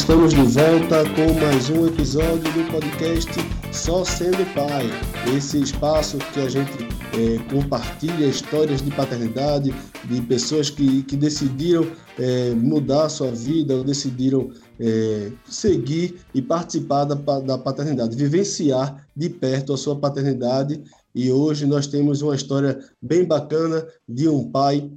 Estamos de volta com mais um episódio do podcast Só Sendo Pai. Esse espaço que a gente é, compartilha histórias de paternidade de pessoas que, que decidiram é, mudar a sua vida ou decidiram é, seguir e participar da, da paternidade, vivenciar de perto a sua paternidade. E hoje nós temos uma história bem bacana de um pai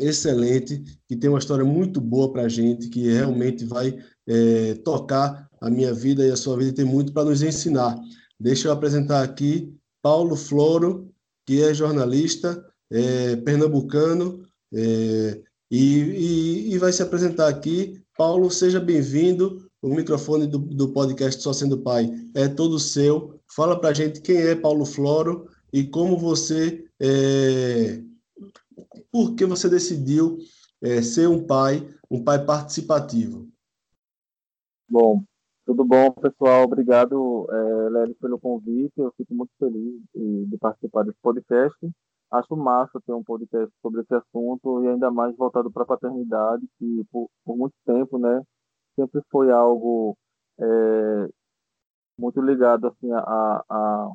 excelente, que tem uma história muito boa para a gente, que realmente vai é, tocar a minha vida e a sua vida tem muito para nos ensinar. Deixa eu apresentar aqui Paulo Floro, que é jornalista é, pernambucano é, e, e, e, vai se apresentar aqui. Paulo, seja bem-vindo. O microfone do, do podcast Só Sendo Pai é todo seu. Fala para gente quem é Paulo Floro e como você é, por que você decidiu é, ser um pai, um pai participativo? Bom, tudo bom, pessoal? Obrigado, é, Lélio, pelo convite. Eu fico muito feliz de, participar desse podcast. Acho massa ter um podcast sobre esse assunto e ainda mais voltado para a paternidade, que por, por, muito tempo, né, sempre foi algo é, muito ligado assim a, a,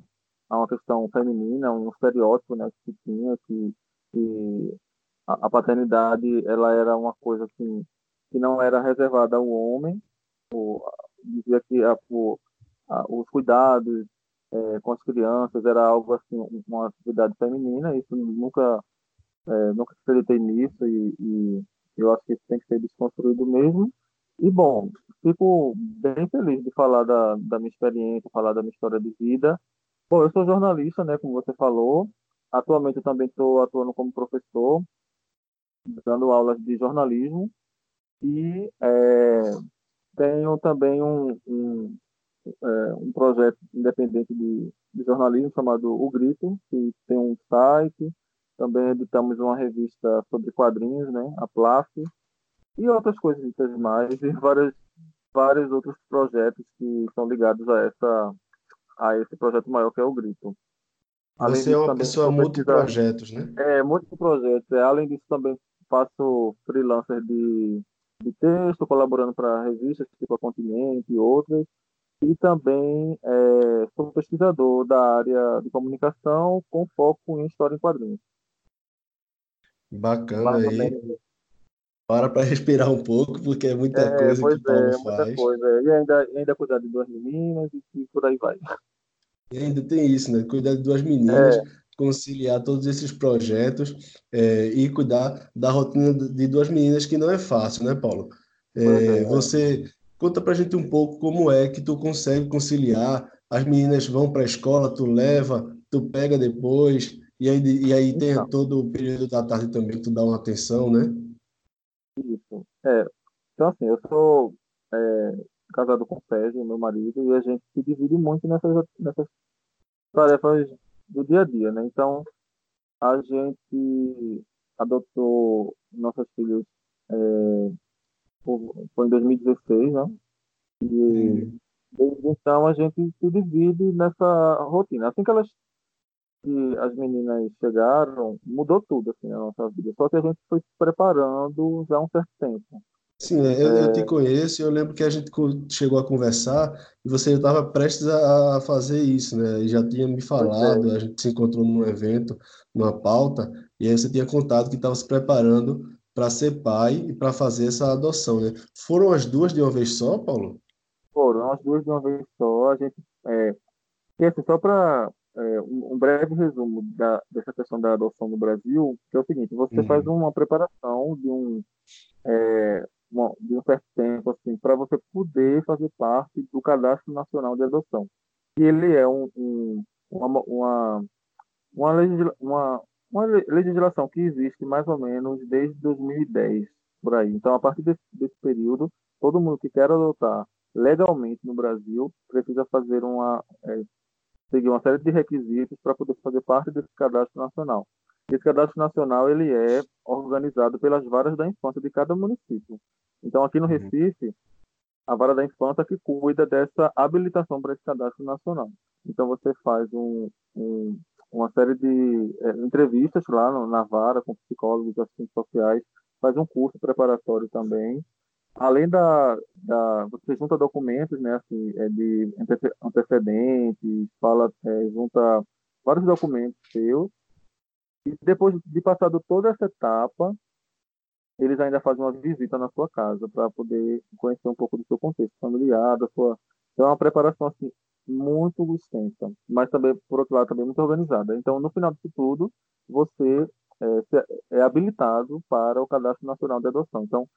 a uma questão feminina, um estereótipo, né, que se tinha que, que a, paternidade ela era uma coisa assim que não era reservada ao homem, o, dizia que a, o, a, os cuidados é, com as crianças era algo assim uma atividade feminina, isso nunca é, nunca acreditei nisso e, e eu acho que isso tem que ser desconstruído mesmo. E bom, fico bem feliz de falar da, da minha experiência, falar da minha história de vida. Bom, eu sou jornalista, né, como você falou. Atualmente eu também estou atuando como professor dando aulas de jornalismo e é, tenho também um, um, é, um projeto independente de, de, jornalismo chamado O Grito, que tem um site, também editamos uma revista sobre quadrinhos, né, a Plaf, e outras coisas mais, e vários, vários outros projetos que são ligados a, essa, a esse projeto maior que é O Grito. Além Você disso, é uma pessoa multiprojetos, né? É, multiprojetos. É, além disso, também faço freelancer de, de texto, colaborando para revistas tipo a Continente e outras. E também é, sou pesquisador da área de comunicação com foco em história em quadrinhos. Bacana aí. Para para respirar um pouco, porque é muita é, coisa que Paulo é, faz. Muita coisa. E ainda, ainda cuidar de duas meninas e, e por aí vai. E ainda tem isso, né? Cuidar de duas meninas. É conciliar todos esses projetos é, e cuidar da rotina de duas meninas que não é fácil, né, Paulo? É, é, você conta para a gente um pouco como é que tu consegue conciliar. As meninas vão para a escola, tu leva, tu pega depois e aí e aí tem então, todo o período da tarde também que tu dá uma atenção, né? Isso. É. Então assim, eu sou é, casado com o Sérgio, meu marido, e a gente se divide muito nessas nessas tarefas do dia a dia, né? Então, a gente adotou nossos filhos é, foi em 2016, né? E desde então a gente se divide nessa rotina. Assim que elas que as meninas chegaram, mudou tudo assim na nossa vida. Só que a gente foi se preparando já há um certo tempo. Sim, é, eu, eu te é. conheço, eu lembro que a gente chegou a conversar e você estava prestes a fazer isso, né? E já tinha me falado, a gente se encontrou num evento, numa pauta, e aí você tinha contado que estava se preparando para ser pai e para fazer essa adoção, né? Foram as duas de uma vez só, Paulo? Foram as duas de uma vez só. A gente, é, e assim, só para é, um, um, breve resumo da, dessa questão da adoção no Brasil, que é o seguinte: você uhum. faz uma preparação de um é, uma, de um certo tempo assim para você poder fazer parte do cadastro nacional de adoção. E ele é um, um uma, uma, uma, uma, uma legislação que existe mais ou menos desde 2010 por aí. Então a partir desse, desse período todo mundo que quer adotar legalmente no Brasil precisa fazer uma é, seguir uma série de requisitos para poder fazer parte desse cadastro nacional esse cadastro nacional ele é organizado pelas varas da infância de cada município. Então, aqui no uhum. Recife, a vara da infância que cuida dessa habilitação para esse cadastro nacional. Então, você faz um, um, uma série de é, entrevistas lá no, na vara com psicólogos, assistentes sociais, faz um curso preparatório também. além da, da você junta documentos, né, assim, é de antecedentes, fala, é, junta vários documentos seus e depois de passado toda essa etapa, eles ainda fazem uma visita na sua casa para poder conhecer um pouco do seu contexto familiar, da sua então é uma preparação assim muito extensa, mas também por outro lado também muito organizada. Então no final disso tudo você é, é habilitado para o cadastro nacional de adoção. Então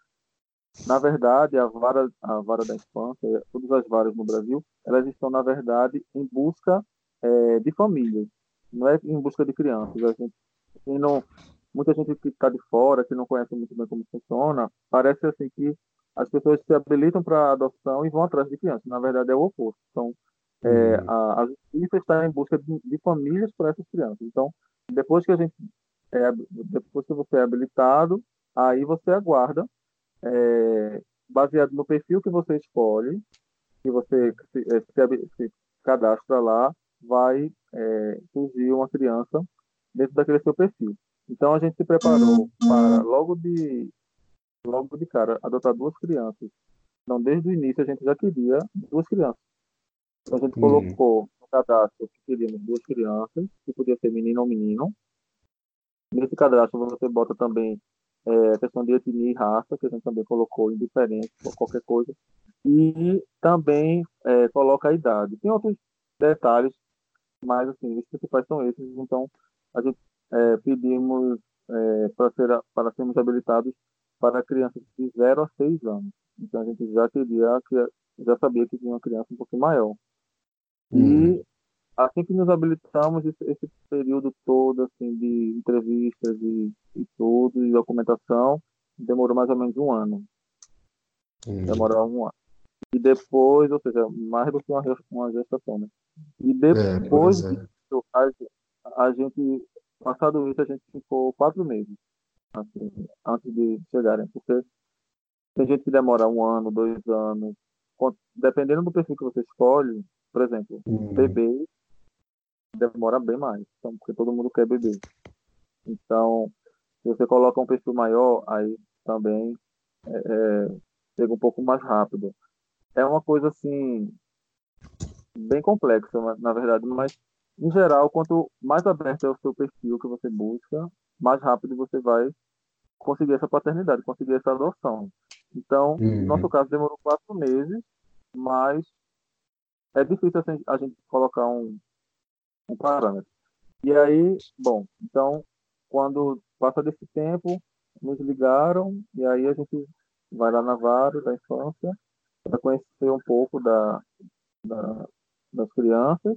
na verdade, a vara, a vara da infância, todas as varas no Brasil, elas estão, na verdade, em busca é, de famílias, não é em busca de crianças. A gente, não, muita gente que está de fora, que não conhece muito bem como funciona, parece assim que as pessoas se habilitam para adoção e vão atrás de crianças. Na verdade, é o oposto. Então, é, hum. a, a justiça está em busca de, de famílias para essas crianças. Então, depois que a gente é, depois que você é habilitado, aí você aguarda é, baseado no perfil que você escolhe, que você se, é, se, se cadastra lá, vai é, surgir uma criança dentro daquele seu perfil. Então a gente se preparou para logo de logo de cara adotar duas crianças. Então desde o início a gente já queria duas crianças. Então a gente hum. colocou no cadastro que queríamos duas crianças, que podia ser menino ou menino. Nesse cadastro você bota também é, questão de etnia e raça, que a gente também colocou indiferente por qualquer coisa, e também é, coloca a idade. Tem outros detalhes, mas assim, os principais são esses, então a gente é, pedimos é, para, ser, para sermos habilitados para crianças de 0 a 6 anos. Então a gente já queria, já sabia que tinha uma criança um pouquinho maior. Hum. E assim que nos habilitamos, esse, período todo assim, de entrevistas e, e tudo, e documentação, demorou mais ou menos um ano. Hum. Demorou um ano. E depois, ou seja, mais do que uma, uma gestação, né? E depois é, disso, a, a, gente, passado isso, a gente ficou quatro meses, assim, antes de chegarem, porque tem gente que demora um ano, dois anos, dependendo do perfil que você escolhe, por exemplo, hum. bebês demora bem mais, então, porque todo mundo quer beber. Então, se você coloca um perfil maior, aí também é, é, chega um pouco mais rápido. É uma coisa assim bem complexa, na verdade, mas em geral, quanto mais aberto é o seu perfil que você busca, mais rápido você vai conseguir essa paternidade, conseguir essa adoção. Então, uhum. no nosso caso, demorou quatro meses, mas é difícil assim, a gente colocar um, um parâmetro. E aí, bom, então, quando passa desse tempo, nos ligaram e aí a gente vai lá na vara da infância para conhecer um pouco da, da, das crianças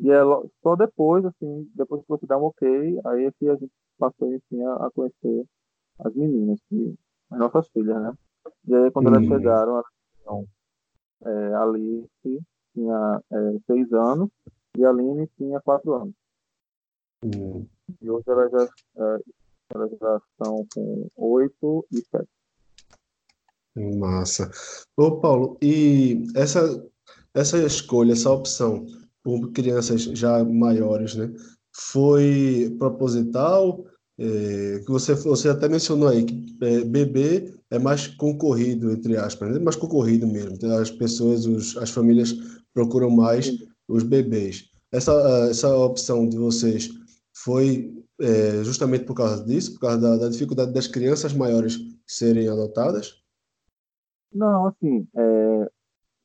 e é só depois, assim, depois que você dá um ok, aí é que a gente passou, enfim, a, a conhecer as meninas, que, as nossas filhas, né? E aí, quando elas chegaram, elas tinham, é, Alice tinha é, seis anos e a Aline tinha quatro anos. Uhum. E hoje elas já, é, elas já estão com oito e sete. Massa. Ô, Paulo, e essa, essa escolha, essa opção por crianças já maiores, né? Foi proposital? É, que você, você até mencionou aí que é, bebê é mais concorrido, entre aspas, né? é mais concorrido mesmo. As pessoas, os, as famílias procuram mais os bebês. Essa, essa opção de vocês foi é, justamente por causa disso, por causa da, da, dificuldade das crianças maiores serem adotadas? Não, assim, é,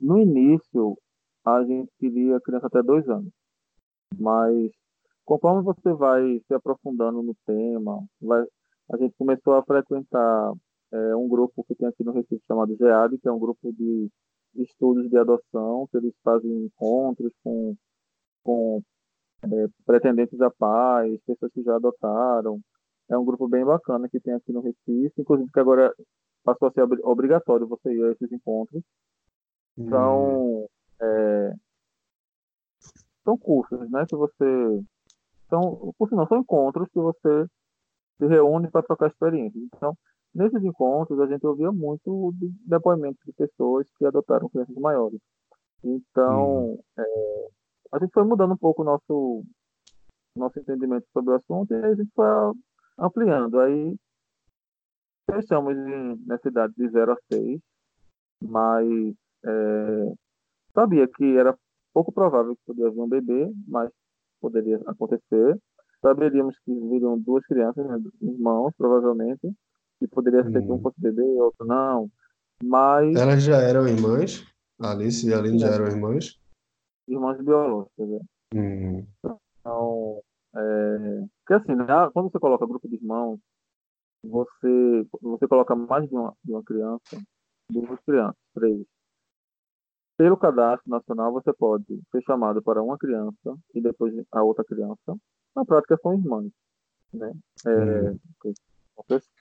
no início a gente queria criança até dois anos. Mas conforme você vai se aprofundando no tema, vai, a gente começou a frequentar é, um grupo que tem aqui no Recife chamado GEAD, que é um grupo de estudos de adoção, que eles fazem encontros com, com é, pretendentes a pais, pessoas que já adotaram. É um grupo bem bacana que tem aqui no Recife, inclusive que agora passou a ser obrigatório você ir a esses encontros. Então, hum. É, são cursos, né? Que você. São, cursos não, são encontros que você se reúne para trocar experiências. Então, nesses encontros, a gente ouvia muito de depoimentos de pessoas que adotaram crianças maiores. Então, uhum. é, a gente foi mudando um pouco o nosso, nosso entendimento sobre o assunto e a gente foi ampliando. Aí, fechamos em, nessa idade de 0 a 6, mas é, sabia que era pouco provável que podia vir um bebê, mas poderia acontecer. Saberíamos que viriam duas crianças, né, irmãos, provavelmente, e poderia ser que um hum. fosse bebê e outro não. Mas. Elas já eram irmãs? Alice e Aline já eram irmãs? Irmãs biológicas, né? Hum. Então, é, porque assim, né, quando você coloca grupo de irmãos, você, você coloca mais de uma, de uma criança, duas crianças, três. Pelo cadastro nacional, você pode ser chamado para uma criança e depois a outra criança. Na prática, são irmãs. Né? É, hum.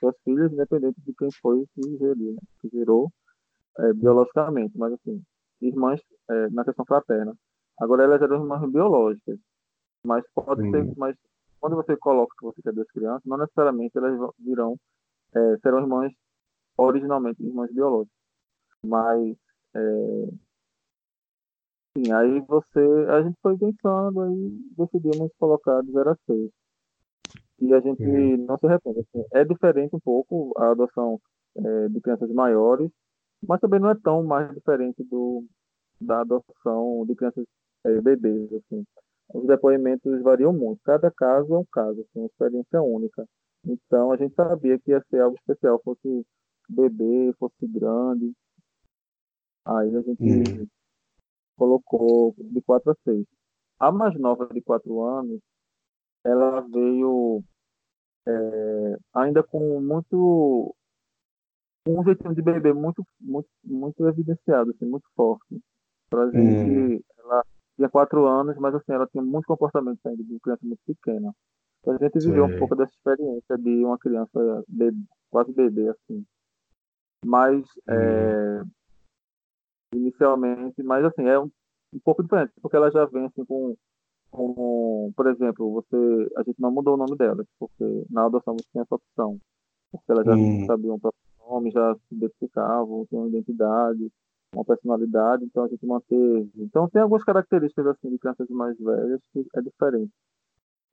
Suas filhas, independente de quem foi que né? que gerou é, biologicamente, mas assim, irmãs é, na questão fraterna. Agora, elas eram irmãs biológicas, mas pode ser, mas quando você coloca que você quer duas crianças, não necessariamente elas virão, é, serão irmãs originalmente irmãs biológicas, mas é, sim, aí você, a gente foi pensando aí decidimos colocar de 0 a 6 e a gente uhum. não se arrepende. Assim, é diferente um pouco a adoção é, de crianças maiores, mas também não é tão mais diferente do da adoção de crianças é, bebês, assim os depoimentos variam muito. Cada caso é um caso, assim, uma experiência única. Então, a gente sabia que ia ser algo especial, fosse bebê, fosse grande. Aí a gente uhum. Colocou de 4 a 6. A mais nova, de 4 anos, ela veio é, ainda com muito um jeitinho de bebê muito muito muito evidenciado assim muito forte para gente uhum. ela tinha quatro anos, mas assim, ela tinha muito comportamento ainda de criança muito pequena. Então a gente viveu Sim. um pouco dessa experiência de uma criança bebê, quase bebê, assim. Mas, é, inicialmente, mas assim, é um, um, pouco diferente, porque ela já vem assim com, com, por exemplo, você, a gente não mudou o nome dela, porque na adoção você tinha essa opção. Porque ela já hum. sabia o próprio nome, já se identificavam, tinham identidade uma personalidade, então a gente manteve. Então tem algumas características assim de crianças mais velhas que é diferente.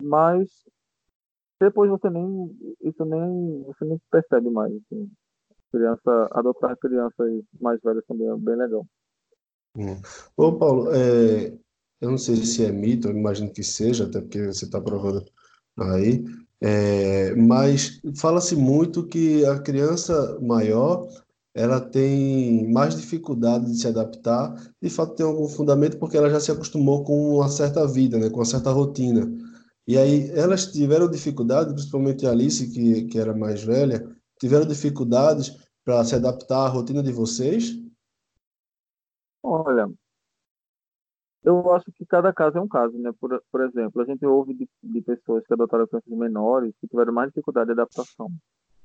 Mas depois você nem isso nem você nem percebe mais. Assim. Criança adotar crianças mais velhas também é bem legal. Hum. Ô Paulo, é, eu não sei se é mito, eu imagino que seja, até porque você está provando aí. É, mas fala-se muito que a criança maior ela tem mais dificuldade de se adaptar, de fato tem algum fundamento porque ela já se acostumou com uma certa vida, né, com uma certa rotina. E aí elas tiveram dificuldade, principalmente a Alice, que, que era mais velha, tiveram dificuldades para se adaptar à rotina de vocês? Olha, eu acho que cada caso é um caso, né? Por, por exemplo, a gente ouve de, de pessoas que adotaram crianças menores que tiveram mais dificuldade de adaptação.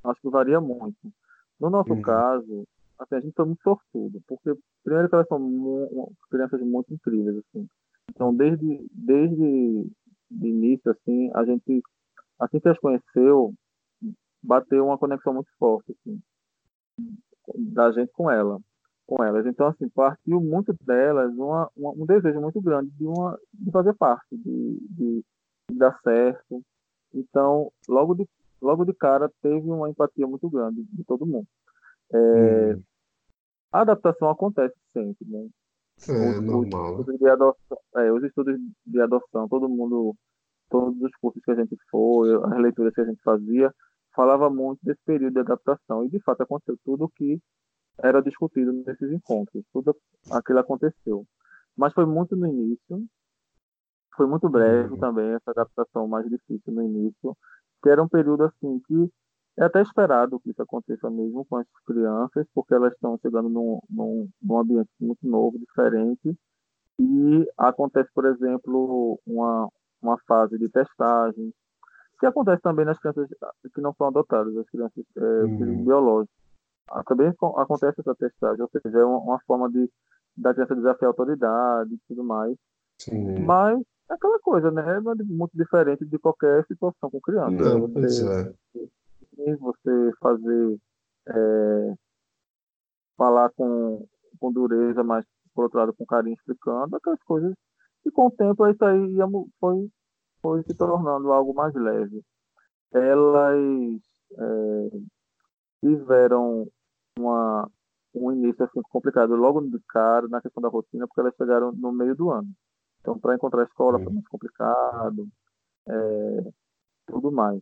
Acho que varia muito. No nosso uhum. caso, assim, a gente foi muito sortudo, porque primeiro que elas são mu crianças muito incríveis, assim. Então, desde desde de início, assim, a gente assim que as conheceu, bateu uma conexão muito forte, assim, da gente com ela, com elas. Então, assim, partiu muito delas uma, uma, um desejo muito grande de uma de fazer parte, de, de, de dar certo. Então, logo de logo de cara teve uma empatia muito grande de todo mundo. É, hum. A adaptação acontece sempre, né? É, os, normal. Os, de adoção, é, os estudos de adoção, todo mundo, todos os cursos que a gente foi, as leituras que a gente fazia, falava muito desse período de adaptação. E, de fato, aconteceu tudo o que era discutido nesses encontros. Tudo aquilo aconteceu. Mas foi muito no início, foi muito breve uhum. também, essa adaptação mais difícil no início que era um período assim que é até esperado que isso aconteça mesmo com as crianças, porque elas estão chegando num, num, num ambiente muito novo, diferente, e acontece, por exemplo, uma, uma fase de testagem, que acontece também nas crianças que não são adotadas, as crianças é, uhum. biológicas. Ah, também acontece essa testagem, ou seja, é uma, uma forma de da criança desafiar a autoridade e tudo mais. Sim. Mas é aquela coisa, né? É muito diferente de qualquer situação com criança. Não, você, é. você fazer é, falar com, com dureza, mas por outro lado com carinho explicando, aquelas coisas. E com o tempo isso aí foi, foi se tornando algo mais leve. Elas é, tiveram uma, um início assim complicado logo de cara na questão da rotina, porque elas chegaram no meio do ano. Então, para encontrar a escola foi mais complicado, é, tudo mais.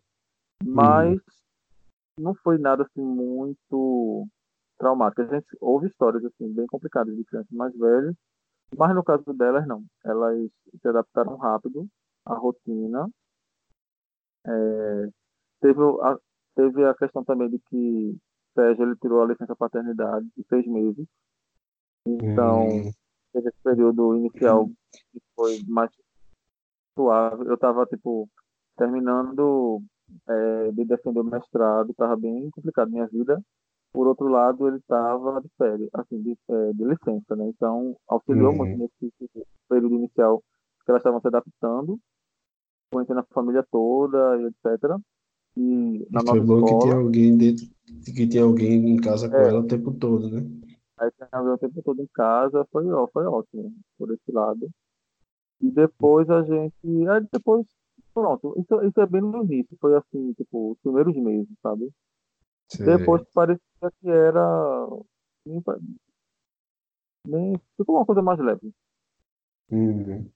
Mas não foi nada assim muito traumático. A gente ouve histórias assim bem complicadas de crianças mais velhas, mas no caso delas não. Elas se adaptaram rápido à rotina. É, teve, a, teve a questão também de que Sérgio ele tirou a licença paternidade de seis meses. Então, hum. teve esse período inicial que foi mais suave. Eu estava, tipo, terminando é, de defender o mestrado, estava bem complicado minha vida. Por outro lado, ele estava de férias, assim, de, é, de, licença, né? Então, auxiliou uhum. muito nesse período inicial que elas estavam se adaptando, conhecendo a família toda e etc. E na e foi bom escola, que tinha alguém dentro, que tinha alguém em casa com é, ela o tempo todo, né? Aí tinha o tempo todo em casa, foi, ó, foi ótimo por esse lado. E depois a gente. Aí depois, pronto, isso, isso é bem no início, foi assim, tipo, os primeiros meses, sabe? Sim. Depois parecia que era. Nem, ficou uma coisa mais leve. Uhum.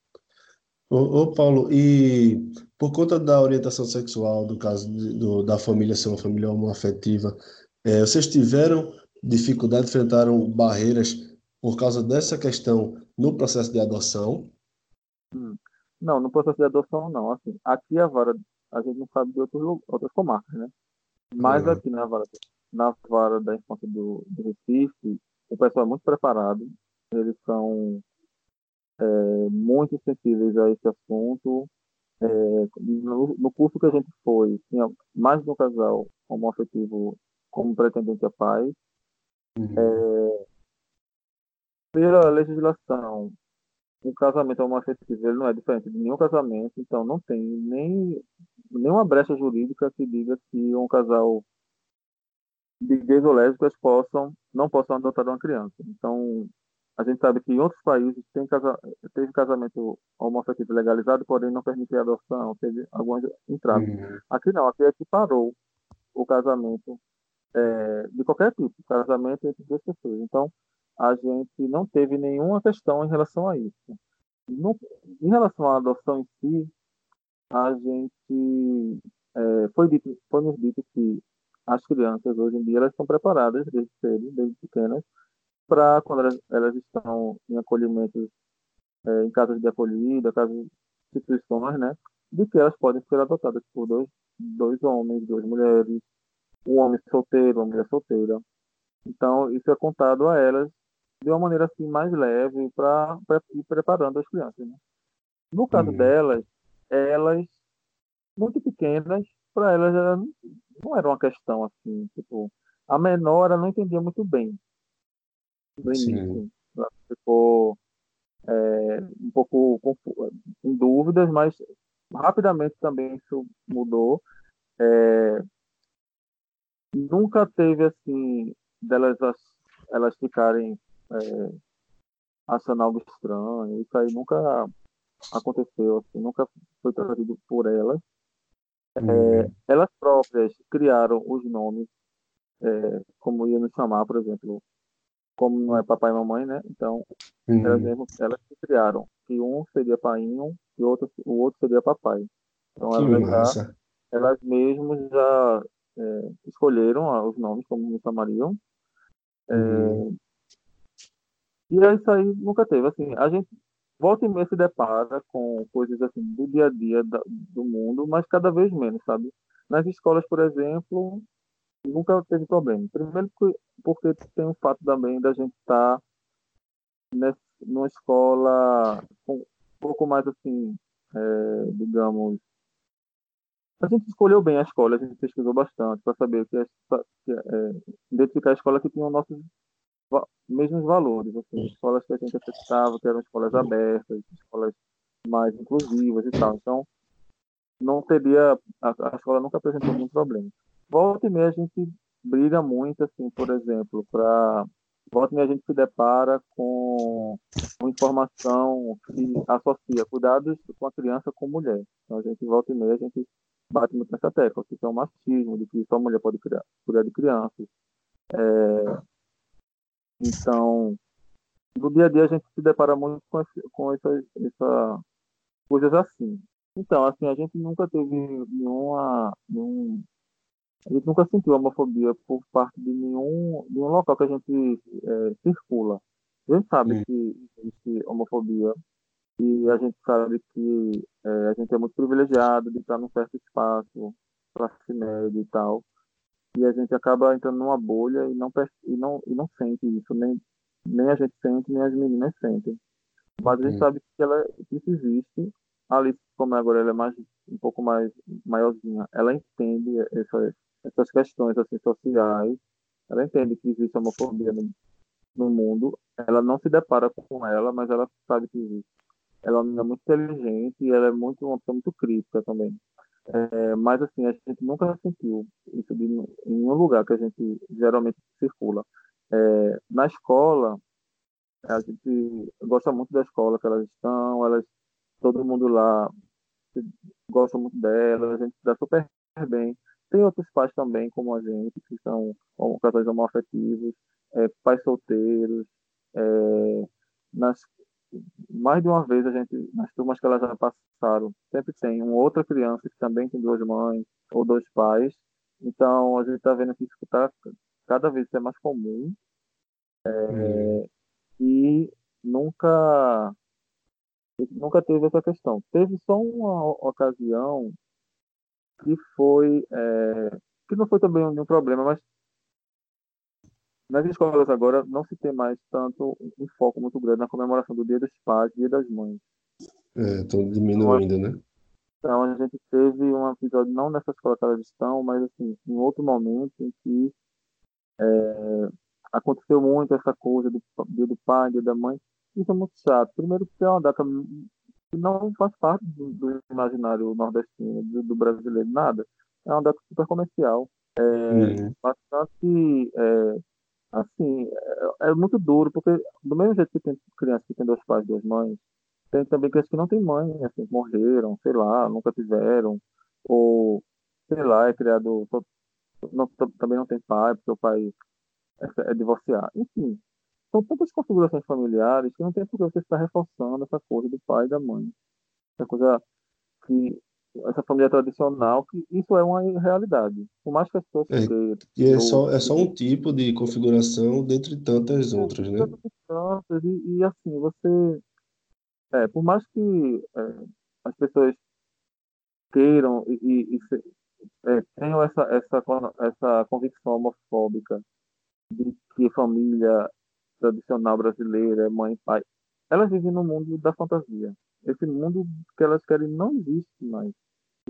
Ô, ô, Paulo, e por conta da orientação sexual, do caso de- do, da família ser uma família homoafetiva, é, vocês tiveram dificuldade, enfrentaram barreiras por causa dessa questão no processo de adoção? Hum. Não, no processo de adoção não. Assim, aqui a vara, a gente não sabe de outros, outras comarcas, né? Mas Uhum. aqui na vara, na vara da infância do, do Recife, o pessoal é muito preparado. Eles são é, muito sensíveis a esse assunto. É, no, no, curso que a gente foi, tinha mais de um casal homoafetivo como pretendente a pai. Uhum. É, pela legislação, o casamento homoafetivo ele não é diferente de nenhum casamento, então não tem nem nenhuma brecha jurídica que diga que um casal de gays ou lésbicas possam não possam adotar uma criança. Então, a gente sabe que em outros países tem casa, teve casamento homoafetivo legalizado, porém não permitia adoção, teve algumas entradas. Uhum. Aqui não, aqui é que parou o casamento é, de qualquer tipo, casamento entre duas pessoas. Então, a gente não teve nenhuma questão em relação a isso. No, em relação à adoção em si, a gente é, foi, dito, foi nos dito que as crianças hoje em dia elas estão preparadas desde cedo, desde pequenas, para quando elas, elas, estão em acolhimentos, é, em casas de acolhida, casas instituições, né, de que elas podem ser adotadas por dois, dois homens, duas mulheres, um homem solteiro, uma mulher solteira. Então, isso é contado a elas de uma maneira assim mais leve para ir preparando as crianças. Né? No caso uhum. delas, elas, muito pequenas, para elas não era uma questão assim, tipo, a menor ela não entendia muito bem no início. Ela ficou é, um pouco em dúvidas, mas rapidamente também isso mudou. É, nunca teve assim delas elas ficarem é, achando algo estranho. Isso aí nunca aconteceu, assim, nunca foi trazido por elas. É, uhum. elas próprias criaram os nomes, é, como ia nos chamar, por exemplo, como não é papai e mamãe, né? Então, uhum. elas, mesmas, elas se criaram que um seria painho e outro, o outro seria papai. Então, elas, já, elas mesmas já é, escolheram os nomes, como me chamariam. É, uhum. E é isso aí nunca teve. Assim, a gente volta e meia se depara com coisas assim do dia a dia da, do mundo, mas cada vez menos, sabe? Nas escolas, por exemplo, nunca teve problema. Primeiro porque tem o fato também da gente estar tá numa escola um pouco mais assim, é, digamos. A gente escolheu bem a escola, a gente pesquisou bastante para saber que, é, que é, identificar a escola que tinha os nossos mesmos valores, assim, escolas que a gente acreditava que eram escolas abertas, escolas mais inclusivas e tal. Então, não teria, a, a escola nunca apresentou nenhum problema. Volta e meia a gente briga muito, assim, por exemplo, para volta e meia a gente se depara com informação que associa cuidados com a criança com mulher. Então a gente volta e meia a gente bate muito nessa tecla, que isso é um machismo, de que só mulher pode criar, cuidar de crianças. É, Então, no dia a dia a gente se depara muito com, esse, com essa, essa coisas assim. Então, assim, a gente nunca teve nenhuma, nenhum, a gente nunca sentiu homofobia por parte de nenhum, nenhum local que a gente é, circula. A gente sabe que existe homofobia e a gente sabe que é, a gente é muito privilegiado de estar num certo espaço, classe média e tal, e a gente acaba entrando numa bolha e não, e não, e não sente isso, nem, nem a gente sente, nem as meninas sentem. Mas a gente sabe que, ela, que isso existe. A Alice, como agora ela é mais, um pouco mais maiorzinha, ela entende essa, essas questões assim, sociais, ela entende que existe homofobia no, no mundo, ela não se depara com ela, mas ela sabe que existe. Ela é muito inteligente e ela é muito, uma pessoa muito crítica também. É, mas assim, a gente nunca sentiu isso de, em nenhum lugar que a gente geralmente circula. É, na escola, a gente gosta muito da escola que elas estão, elas, todo mundo lá gosta muito delas, a gente dá super bem. Tem outros pais também, como a gente, que são casais homoafetivos, é, pais solteiros. É, nas, mais de uma vez, a gente, nas turmas que elas já passaram, sempre tem uma outra criança que também tem duas mães ou dois pais. Então, a gente está vendo que isso está cada vez é mais comum. É, hum. E nunca nunca teve essa questão. Teve só uma ocasião que foi é, que não foi também nenhum problema, mas nas escolas agora não se tem mais tanto um foco muito grande na comemoração do Dia dos Pais, Dia das Mães. É, estão diminuindo, então, né? Então a gente teve um episódio não nessa escola que elas estão, mas assim, em outro momento em que é, aconteceu muito essa coisa do dia do pai, dia da mãe. Isso é muito chato. Primeiro porque é uma data não faz parte do, do imaginário nordestino, do, do, brasileiro, nada. É uma data super comercial. É, uhum. Bastante, é, assim, é, é, muito duro, porque do mesmo jeito que tem crianças que têm dois pais, duas mães, tem também crianças que não têm mãe, assim, morreram, sei lá, nunca tiveram, ou, sei lá, é criado, não, também não tem pai, porque o pai é, é divorciar. Enfim, são tantas configurações familiares que não tem por que você estar reforçando essa coisa do pai e da mãe. Essa coisa que essa família tradicional, que isso é uma realidade. Por mais que as pessoas é, E é só, é só um tipo de configuração dentre tantas é, outras, né? Tantas, e, e, assim, você. É, por mais que é, as pessoas queiram e, e, e é, tenham essa, essa, essa convicção homofóbica de que família tradicional brasileira é mãe e pai, elas vivem no mundo da fantasia. Esse mundo que elas querem não existe mais.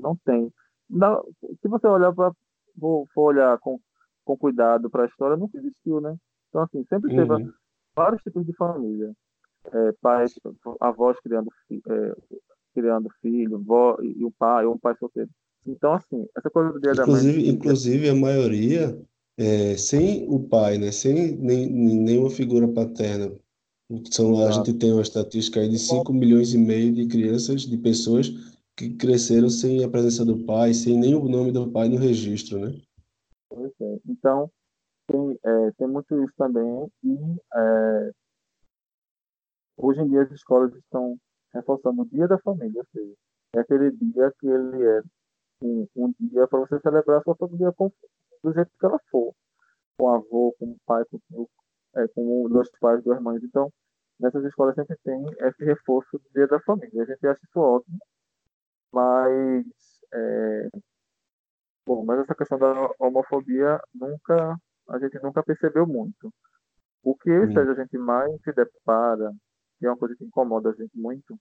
Não tem. Não, se você olhar para for olhar com, com cuidado para a história, nunca existiu, né? Então, assim, sempre teve uhum. vários tipos de família. É, pais, avós criando, é, criando filho, vó e, e o pai, ou um pai solteiro. Então, assim, essa coisa do dia inclusive, da mãe... Inclusive, a maioria é, sem o pai, né? Sem nem, nenhuma figura paterna. São, a gente tem uma estatística aí de 5 milhões e meio de crianças, de pessoas que cresceram sem a presença do pai, sem nem o nome do pai no registro, né? Pois é. Então, tem, é, tem muito isso também. E é, hoje em dia as escolas estão reforçando o dia da família, ou seja, é aquele dia que ele é um, um dia para você celebrar a sua família com, do jeito que ela for. Com o avô, com o pai, com, é, com dois pais, duas mães. Então, nessas escolas sempre tem esse reforço do dia da família. A gente acha isso ótimo, mas é, bom, mas essa questão da homofobia nunca a gente nunca percebeu muito. O que hum. a gente mais se depara, que é uma coisa que incomoda a gente muito,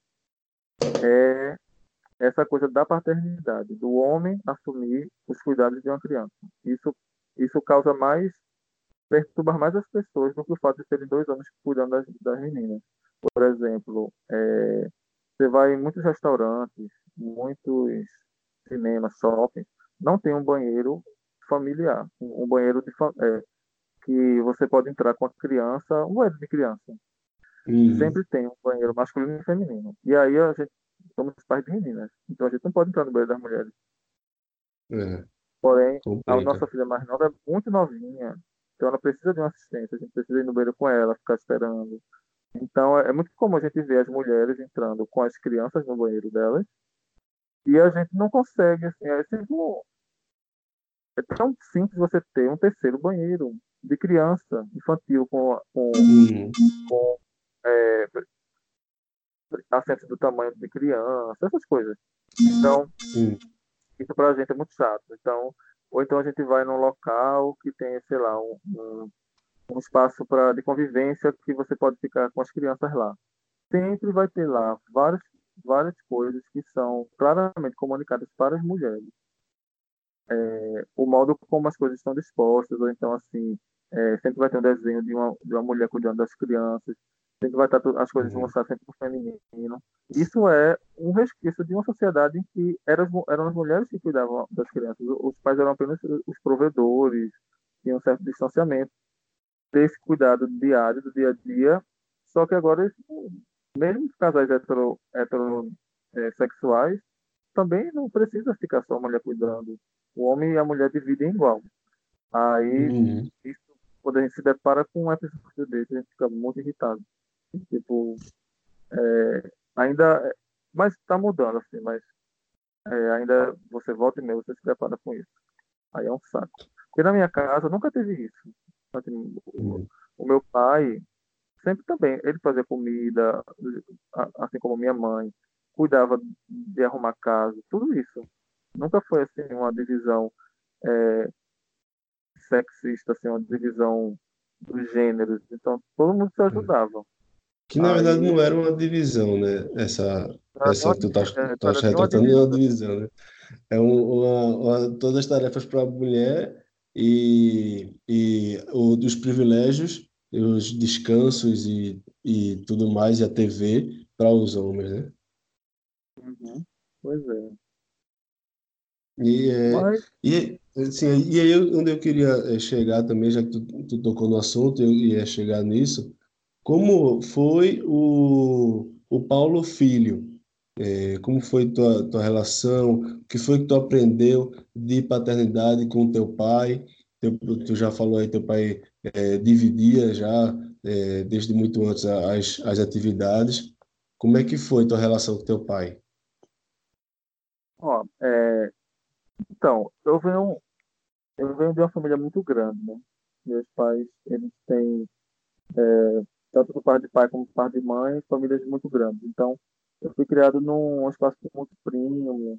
é essa coisa da paternidade, do homem assumir os cuidados de uma criança. Isso, isso causa mais, perturba mais as pessoas do que o fato de serem dois homens cuidando das, das meninas. Por exemplo, é, você vai em muitos restaurantes, muitos cinemas, shoppings, não tem um banheiro familiar, um, um banheiro de, é, que você pode entrar com a criança, um banheiro de criança. Uhum. Sempre tem um banheiro masculino e feminino. E aí a gente somos pais de meninas. Então a gente não pode entrar no banheiro das mulheres. É. Porém, Complica. a nossa filha mais nova é muito novinha. Então ela precisa de uma assistência, a gente precisa ir no banheiro com ela, ficar esperando. Então é muito comum a gente ver as mulheres entrando com as crianças no banheiro delas e a gente não consegue, assim, é tipo, é tão simples você ter um terceiro banheiro de criança infantil com, com, uhum. com é, assento do tamanho de criança, essas coisas. Então, uhum. isso para a gente é muito chato. Então, ou então a gente vai num local que tem, sei lá, um, um, um espaço pra, de convivência que você pode ficar com as crianças lá. Sempre vai ter lá várias, várias coisas que são claramente comunicadas para as mulheres. É, o modo como as coisas estão dispostas, ou então assim, é, sempre vai ter um desenho de uma, de uma mulher cuidando das crianças, sempre vai estar as coisas uhum. mostrar sempre o feminino. Isso é um resquício de uma sociedade em que eram, eram as mulheres que cuidavam das crianças. Os pais eram apenas os provedores, tinham um certo distanciamento. Ter esse cuidado diário, do dia a dia. Só que agora, mesmo os casais heterossexuais, é, também não precisa ficar só a mulher cuidando. O homem e a mulher dividem igual. Aí, uhum. isso, quando a gente se depara com um episódio desse, a gente fica muito irritado. Tipo, é, ainda. Mas está mudando, assim, mas é, ainda você volta e meia, você se depara com isso. Aí é um saco. Porque na minha casa nunca teve isso. Assim, o, o meu pai sempre também, ele fazia comida, assim como minha mãe, cuidava de arrumar casa, tudo isso. Nunca foi assim uma divisão é, sexista, assim, uma divisão dos gêneros. Então todo mundo se ajudava. Que na Aí... verdade não era uma divisão, né? Essa, essa que tu estás tá retratando não é uma divisão, né? É uma, uma, todas as tarefas para a mulher e, e o, dos privilégios, os descansos e, e tudo mais, e a TV para os homens, né? Uhum. Pois é. E, é, Mas... e, assim, e aí onde eu queria é, chegar também, já que tu, tu tocou no assunto, eu ia chegar nisso, como foi o, o Paulo Filho? É, como foi tua, tua relação? O que foi que tu aprendeu de paternidade com teu pai? Teu, tu já falou aí, teu pai é, dividia já é, desde muito antes as, as atividades. Como é que foi tua relação com teu pai? Ó, é, então, eu venho, eu venho de uma família muito grande, né? Meus pais, eles têm é, tanto por parte de pai como por parte de mãe, famílias muito grandes. Então, eu fui criado num espaço muito primo,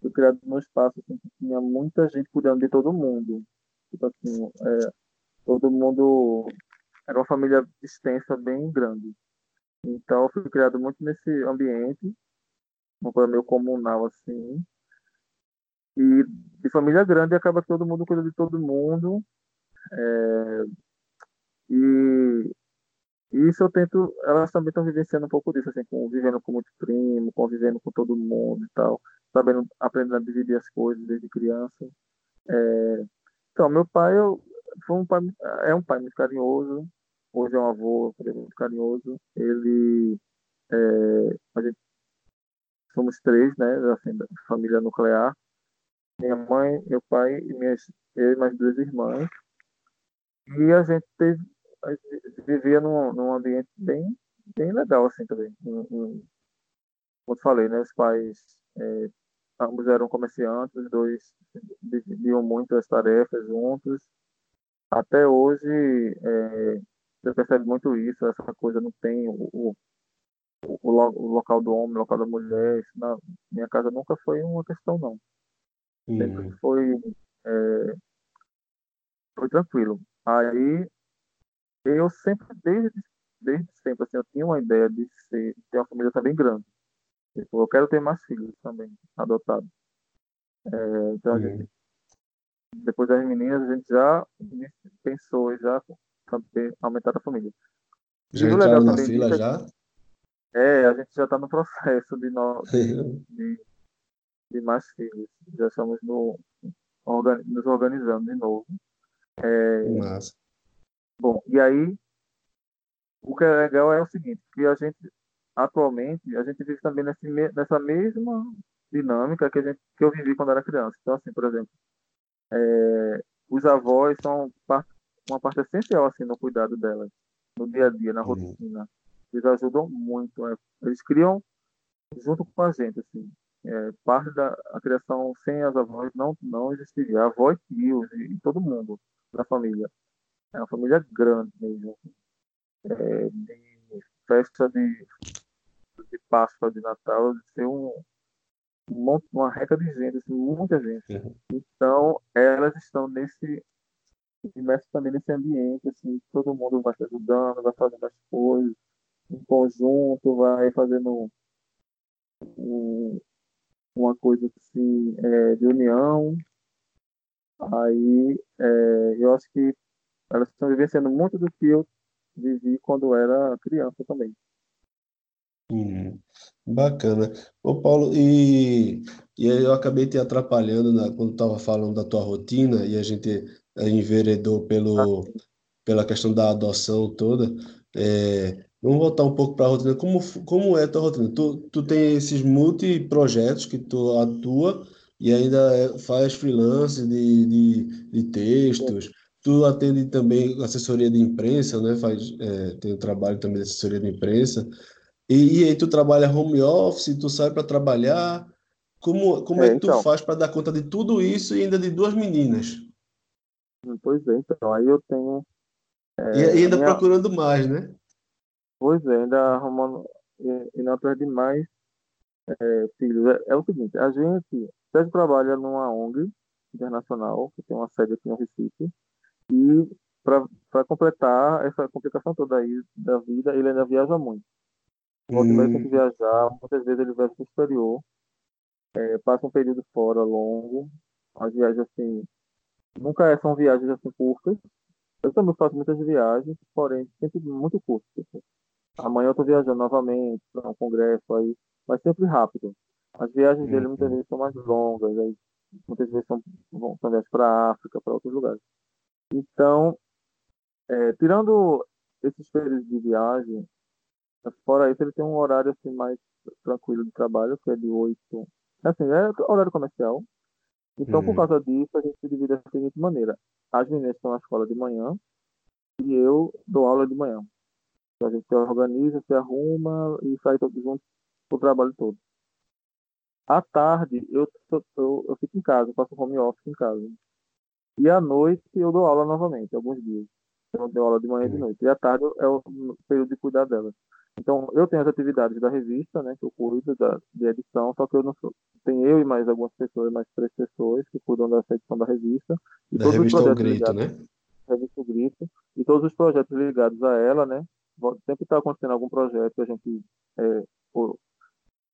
fui criado num espaço assim, que tinha muita gente cuidando de todo mundo. Tipo assim, é, todo mundo era uma família extensa, bem grande. Então, eu fui criado muito nesse ambiente, uma coisa meio comunal assim. E de família grande acaba todo mundo cuida de todo mundo. É, e isso eu tento, elas também estão vivenciando um pouco disso, assim, convivendo com muito primo, convivendo com todo mundo e tal, sabendo, aprendendo a dividir as coisas desde criança. É, então, meu pai, eu, foi um pai, é um pai muito carinhoso, hoje é um avô muito carinhoso. Ele, é, a gente, somos três, né, assim, da família nuclear. Minha mãe, meu pai e minhas, eu e mais duas irmãs. E a gente teve gente vivia num, num ambiente bem, bem legal, assim, também. Um, um, como eu falei, né, os pais, é, ambos eram comerciantes, os dois dividiam muito as tarefas juntos. Até hoje, é, você percebe muito isso, essa coisa não tem o, o, o, local do homem, o local da mulher. Isso na minha casa nunca foi uma questão, não. Sempre hum. foi, é, foi tranquilo. Aí, eu sempre, desde, desde sempre, assim, eu tinha uma ideia de ser, de ter uma família também grande. Tipo, eu quero ter mais filhos também, adotados. É, então, a gente, depois das meninas, a gente já pensou já também aumentar a família. Já entraram na fila já? É, a gente já está no processo de, no, de, de, mais filhos. Já estamos no, nos organizando de novo. É, Massa. Bom, e aí, o que é legal é o seguinte, que a gente, atualmente, a gente vive também nesse, nessa mesma dinâmica que, a gente, que eu vivi quando era criança. Então, assim, por exemplo, é, os avós são parte, uma parte essencial assim no cuidado delas, no dia a dia, na uhum. rotina. Eles ajudam muito. É, eles criam junto com a gente, assim. É, parte da a criação sem as avós não não existiria. A avó e tios e, e todo mundo da família. É uma família grande mesmo. Assim. É, de festa de, de Páscoa, de Natal, de ser um, uma, uma reca de gente, assim, muita gente. Uhum. Então, elas estão nesse imerso também nesse ambiente, assim, todo mundo vai se ajudando, vai fazendo as coisas em conjunto, vai fazendo um, uma coisa assim, é, de união. Aí é, eu acho que elas estão vivenciando muito do que eu vivi quando era criança também. Hum, bacana. Ô Paulo, e, e eu acabei te atrapalhando na, quando estava falando da tua rotina e a gente enveredou pelo, ah, pela questão da adoção toda. É, vamos voltar um pouco para a rotina. Como, como é a tua rotina? Tu, tu tem esses multi-projetos que tu atua e ainda é, faz freelance de, de, de textos. Tu atende também assessoria de imprensa, né? Faz, é, tem o trabalho também de assessoria de imprensa. E, e aí tu trabalha home office, tu sai para trabalhar. Como, como é, é que tu então. faz para dar conta de tudo isso e ainda de duas meninas? Pois é, então aí eu tenho. É, e ainda minha... procurando mais, né? Pois é, ainda arrumando e, não atrás de mais é, filhos. É, é, o seguinte, a gente, a gente trabalha numa ONG internacional, que tem uma sede aqui no Recife, e para completar essa complicação toda aí da vida, ele ainda viaja muito. Volta hum. tem que viajar, muitas vezes ele vai para o exterior, é, passa um período fora longo, as viagens assim, nunca são viagens assim curtas. Eu também faço muitas viagens, porém sempre muito curtas. Tipo, amanhã eu estou viajando novamente para um congresso aí, mas sempre rápido. As viagens dele muitas uhum. vezes são mais longas, aí, muitas vezes são, vão, são viagens para a África, para outros lugares. Então, é, tirando esses períodos de viagem, fora isso, ele tem um horário assim, mais tranquilo de trabalho, que é de 8. Assim, é horário comercial. Então, por uhum. causa disso, a gente se divide da seguinte maneira: as meninas estão na escola de manhã e eu dou aula de manhã. Então, a gente se organiza, se arruma e sai todos juntos o trabalho todo. À tarde, eu, eu, eu fico em casa, faço home office em casa. E à noite eu dou aula novamente, alguns dias. Eu dou aula de manhã e de hum. noite. E à tarde é o período de cuidar dela. Então, eu tenho as atividades da revista, né, que eu cuido da, de edição, só que eu não sou. Tem eu e mais algumas pessoas, mais três pessoas que cuidam dessa edição da revista. E da todos revista os projetos Grito, ligados, né? Revista o Grito. E todos os projetos ligados a ela, né? Sempre está acontecendo algum projeto que a gente é,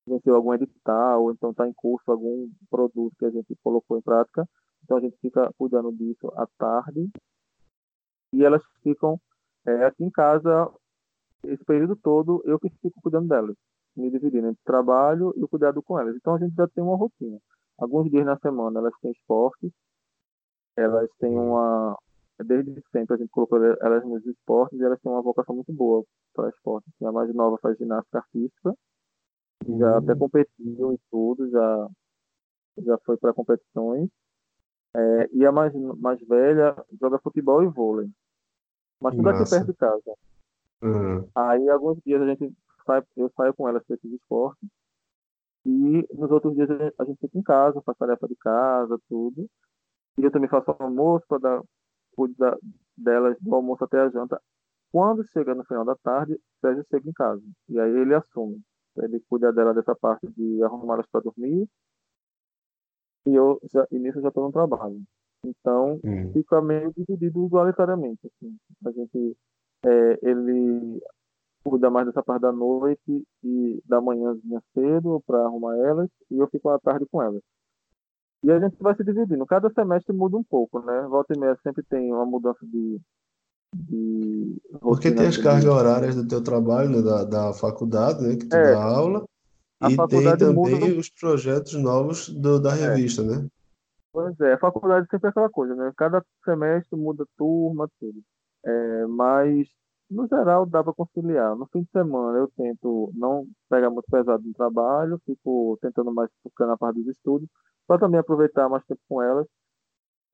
venceu algum edital, ou então está em curso algum produto que a gente colocou em prática. Então a gente fica cuidando disso à tarde. E elas ficam é, aqui em casa esse período todo eu que fico cuidando delas, me dividindo entre trabalho e o cuidado com elas. Então a gente já tem uma rotina. Alguns dias na semana elas têm esporte, elas têm uma. Desde sempre a gente colocou elas nos esportes e elas têm uma vocação muito boa para esporte. A mais nova faz ginástica artística, já uhum. até competiu em tudo, já, já foi para competições. É, e a mais, mais velha joga futebol e vôlei. Mas tudo Nossa. aqui perto de casa. Uhum. Aí, alguns dias a gente sai, eu saio com elas para esses esportes. E nos outros dias a gente fica em casa, faz tarefa de casa, tudo. E eu também faço almoço para dar cuidar delas do almoço até a janta. Quando chega no final da tarde, Sérgio chega em casa. E aí ele assume. Ele cuida dela dessa parte de arrumar elas para dormir. E eu já, e nisso eu já estou no trabalho. Então, hum. fica meio dividido igualitariamente. Assim. A gente é, ele cuida mais dessa parte da noite e da manhãzinha cedo para arrumar elas e eu fico à tarde com elas. E a gente vai se dividindo. Cada semestre muda um pouco, né? Volta e meia sempre tem uma mudança de. de Porque tem as cargas horárias do teu trabalho, né? da, da faculdade, né? Que tu é, dá aula. E tem também os projetos novos do, da é. revista, é. né? Pois é, a faculdade sempre é aquela coisa, né? Cada semestre muda turma, tudo. É, mas, no geral, dá para conciliar. No fim de semana, eu tento não pegar muito pesado no trabalho, fico tentando mais focar na parte dos estudos, para também aproveitar mais tempo com elas.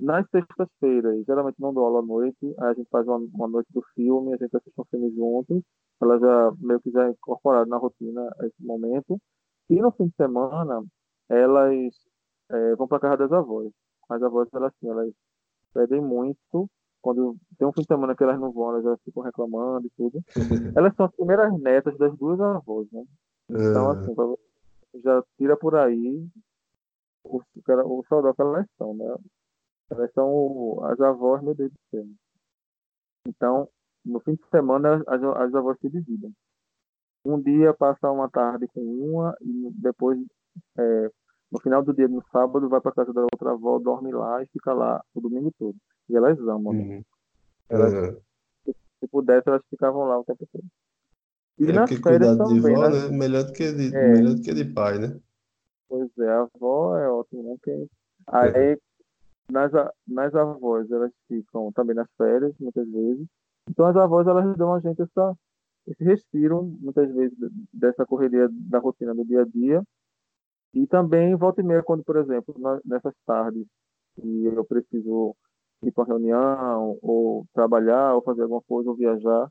nas sextas-feiras, geralmente não dou aula à noite, a gente faz uma, uma noite do filme, a gente assiste um filme juntos, ela já meio que já é incorporada na rotina a esse momento. E no fim de semana, elas é, vão para a casa das avós. As avós, elas, assim, elas pedem muito. Quando tem um fim de semana que elas não vão, elas já ficam reclamando e tudo. elas são as primeiras netas das duas avós, né? Então, é. assim, já tira por aí o, o xodó que elas são, né? Elas são as avós, meu Deus do céu. Então, no fim de semana, as, as avós se dividem. Um dia passa uma tarde com uma e depois, é, no final do dia, no sábado, vai para casa da outra avó, dorme lá e fica lá o domingo todo. E elas amam. Né? Uhum. Elas, uhum. se, se pudesse, elas ficavam lá o tempo todo. E é nas férias também, de vó, né? Melhor do que de, é. melhor do que de pai, né? Pois é, a avó é ótimo, né? Que... Aí, é. nas, nas avós, elas ficam também nas férias, muitas vezes. Então, as avós, elas dão a gente essa, esse respiro, muitas vezes, dessa correria da rotina do dia a dia. E também, volta e meia, quando, por exemplo, nessas tardes, e eu preciso ir para reunião, ou trabalhar, ou fazer alguma coisa, ou viajar,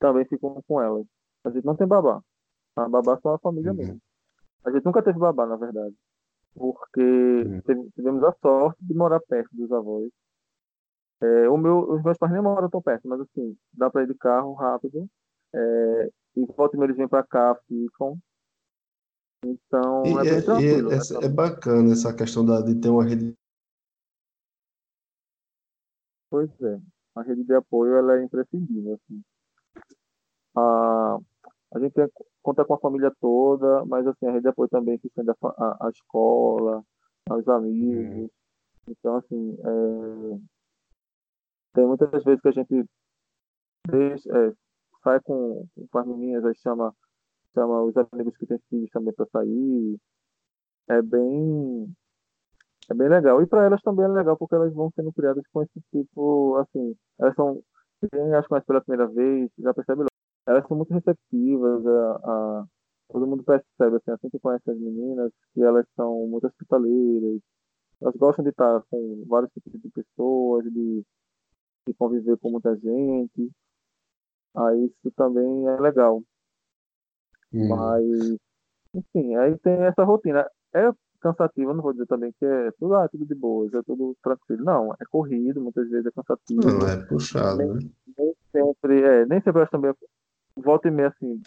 também fico com elas. A gente não tem babá. A babá só a família uhum. mesmo. A gente nunca teve babá, na verdade. Porque uhum. tivemos a sorte de morar perto dos avós. É, o meu, os meus pais nem moram tão perto, mas assim, dá para ir de carro rápido. É, e volta e eles vêm para cá, ficam. Então, e é bem é, tranquilo. É, é, é, bacana essa questão da, de ter uma rede. Pois é, a rede de apoio ela é imprescindível. Assim. A, a gente tem, conta com a família toda, mas assim, a rede de apoio também se estende à, escola, aos amigos. Uhum. Então, assim, é, tem muitas vezes que a gente deixa, é, sai com, com as meninas, aí chama, chama os amigos que têm filhos também para sair. É bem, é bem legal. E para elas também é legal, porque elas vão sendo criadas com esse tipo, assim, elas são, quem acho que pela primeira vez, já percebe elas são muito receptivas, a, a, todo mundo percebe, assim, assim que conhece as meninas, que elas são muito hospitaleiras, elas gostam de estar com vários tipos de pessoas, de, de conviver com muita gente, aí isso também é legal. Hum. Mas, enfim, aí tem essa rotina. É cansativo, não vou dizer também que é tudo, ah, tudo de boas, é tudo tranquilo. Não, é corrido, muitas vezes é cansativo. Não, é puxado, nem, né? Nem sempre, é, nem sempre eu também volta e meia assim,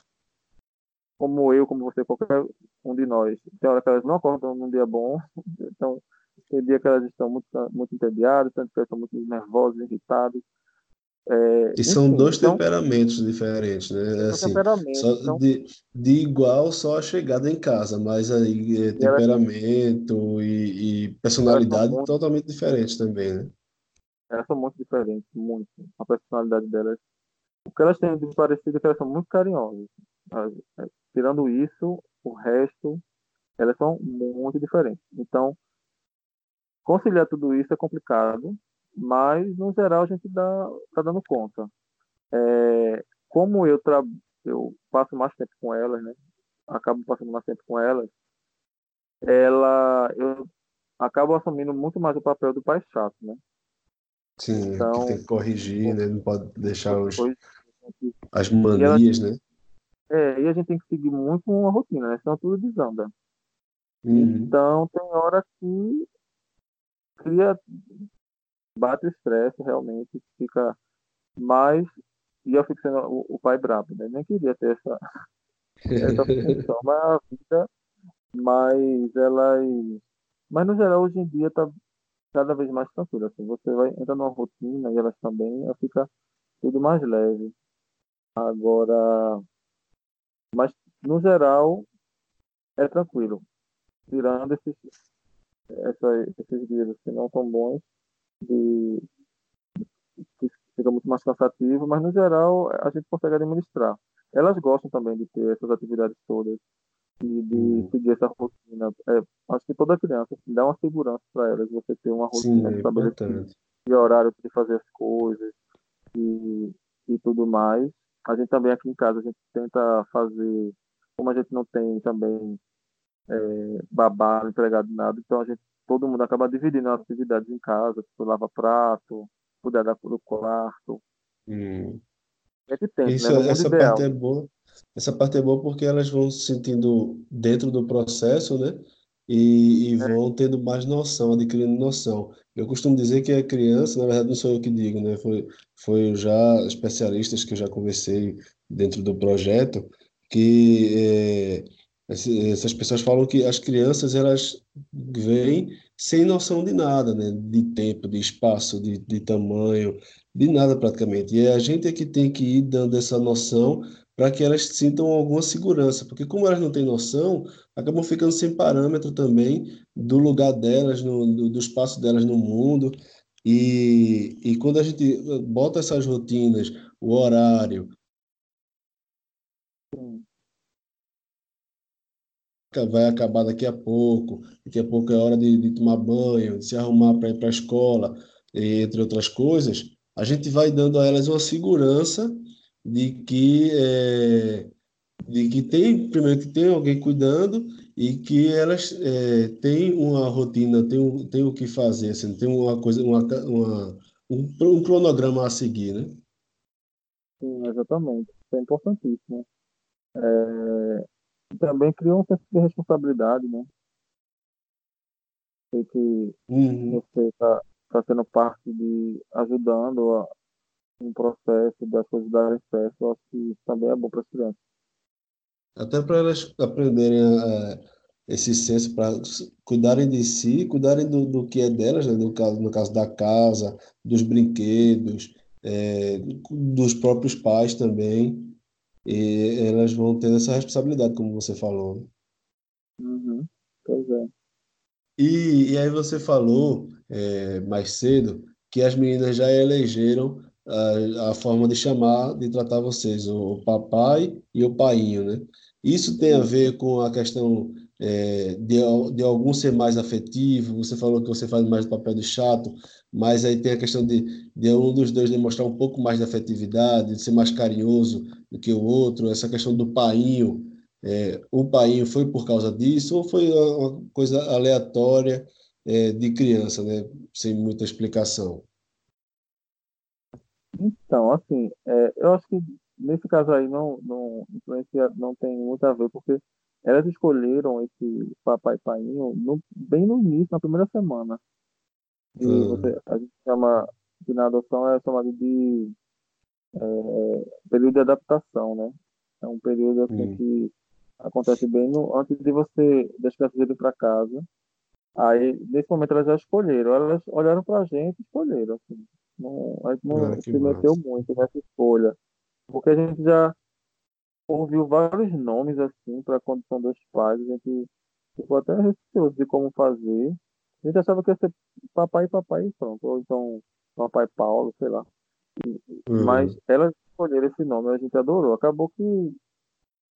como eu, como você, qualquer um de nós, tem hora que elas não acordam num dia bom, então tem dia que elas estão muito, muito entediadas, tem que estão muito nervosas, irritadas. É, e são dois então, temperamentos diferentes, né? Assim, então, de, de igual só a chegada em casa, mas aí é, temperamento e, e personalidade muito, totalmente diferentes também, né? Elas são muito diferentes, muito. A personalidade delas o que elas têm de parecido é que elas são muito carinhosas. É, tirando isso, o resto, elas são muito diferentes. Então, conciliar tudo isso é complicado, mas no geral a gente dá, tá dando conta. É, como eu, tra eu passo mais tempo com elas, né? Acabo passando mais tempo com elas, ela, eu acabo assumindo muito mais o papel do pai chato, né? Sim, então, que tem que corrigir, né? Não pode deixar os, as manias, ela, né? É, e a gente tem que seguir muito uma rotina, né? Senão tudo desanda. Uhum. Então, tem hora que cria, bate estresse realmente, fica mais. E eu fico sendo o, o pai brabo, né? Nem queria ter essa, essa função, mas a vida, mas elas. Mas no geral, hoje em dia, tá cada vez mais tranquilo. Assim, você vai entra numa rotina e elas também, fica tudo mais leve. Agora, mas no geral é tranquilo. Tirando esses, essa, esses dias que não tão bons, de, que fica muito mais cansativo, mas no geral a gente consegue administrar. Elas gostam também de ter essas atividades todas e de hum. seguir essa rotina. É, acho que toda criança assim, dá uma segurança para elas, você ter uma rotina Sim, é estabelecida de horário de fazer as coisas e, e tudo mais. A gente também aqui em casa, a gente tenta fazer, como a gente não tem também é, babá, empregado nada, então a gente todo mundo acaba dividindo as atividades em casa, tipo, lava prato, cuidar do quarto. Hum. É que tem, Isso, né? essa ideal. parte é boa. Essa parte é boa porque elas vão se sentindo dentro do processo, né? E, e É. vão tendo mais noção, adquirindo noção. Eu costumo dizer que a criança, na verdade, não sou eu que digo, né? Foi, foi já especialistas que eu já conversei dentro do projeto, que é, essas pessoas falam que as crianças, elas vêm sem noção de nada, né? De tempo, de espaço, de, de tamanho, de nada praticamente. E a gente é que tem que ir dando essa noção para que elas sintam alguma segurança, porque como elas não têm noção, acabam ficando sem parâmetro também do lugar delas, no, do, do espaço delas no mundo. E, e quando a gente bota essas rotinas, o horário, vai acabar daqui a pouco, daqui a pouco é hora de, de tomar banho, de se arrumar para ir para a escola, entre outras coisas, a gente vai dando a elas uma segurança de que é, de que tem primeiro que tem alguém cuidando e que elas é, têm uma rotina, tem um, tem o que fazer, assim, tem uma coisa, uma, uma um, um cronograma a seguir, né? Sim, exatamente. Isso é importantíssimo. É, também cria um senso de responsabilidade, né? Sei que uhum. você está tá sendo parte de ajudando a, um processo das coisas darem certo, eu acho que isso também é bom para as crianças. Até para elas aprenderem a, esse senso para cuidarem de si, cuidarem do, do que é delas, né? no, caso, no caso da casa, dos brinquedos, é, dos próprios pais também. E elas vão tendo essa responsabilidade, como você falou. Uhum, pois é. E, e aí você falou é, mais cedo que as meninas já elegeram a, a forma de chamar, de tratar vocês, o, o papai e o painho, né? Isso tem a ver com a questão é, de, de algum ser mais afetivo, você falou que você faz mais o papel de chato, mas aí tem a questão de, de um dos dois demonstrar um pouco mais de afetividade, de ser mais carinhoso do que o outro, essa questão do painho, é, o painho foi por causa disso ou foi uma coisa aleatória é, de criança, né? sem muita explicação? Então, assim, é, eu acho que nesse caso aí não, não influencia, não tem muito a ver, porque elas escolheram esse papai painho no, bem no início, na primeira semana. E Hum. você, a gente chama, que na adoção é chamado de é, período de adaptação, né? É um período assim Hum. que acontece bem no, antes de você, das crianças irem para casa. Aí, nesse momento, elas já escolheram. Elas olharam para a gente e escolheram. Assim. Não, a gente não se meteu massa. muito nessa escolha. Porque a gente já ouviu vários nomes assim para a condição dos pais. A gente ficou até receoso de como fazer. A gente achava que ia ser papai e papai e pronto. Ou então papai Paulo, sei lá. Mas Hum. elas escolheram esse nome, a gente adorou. Acabou que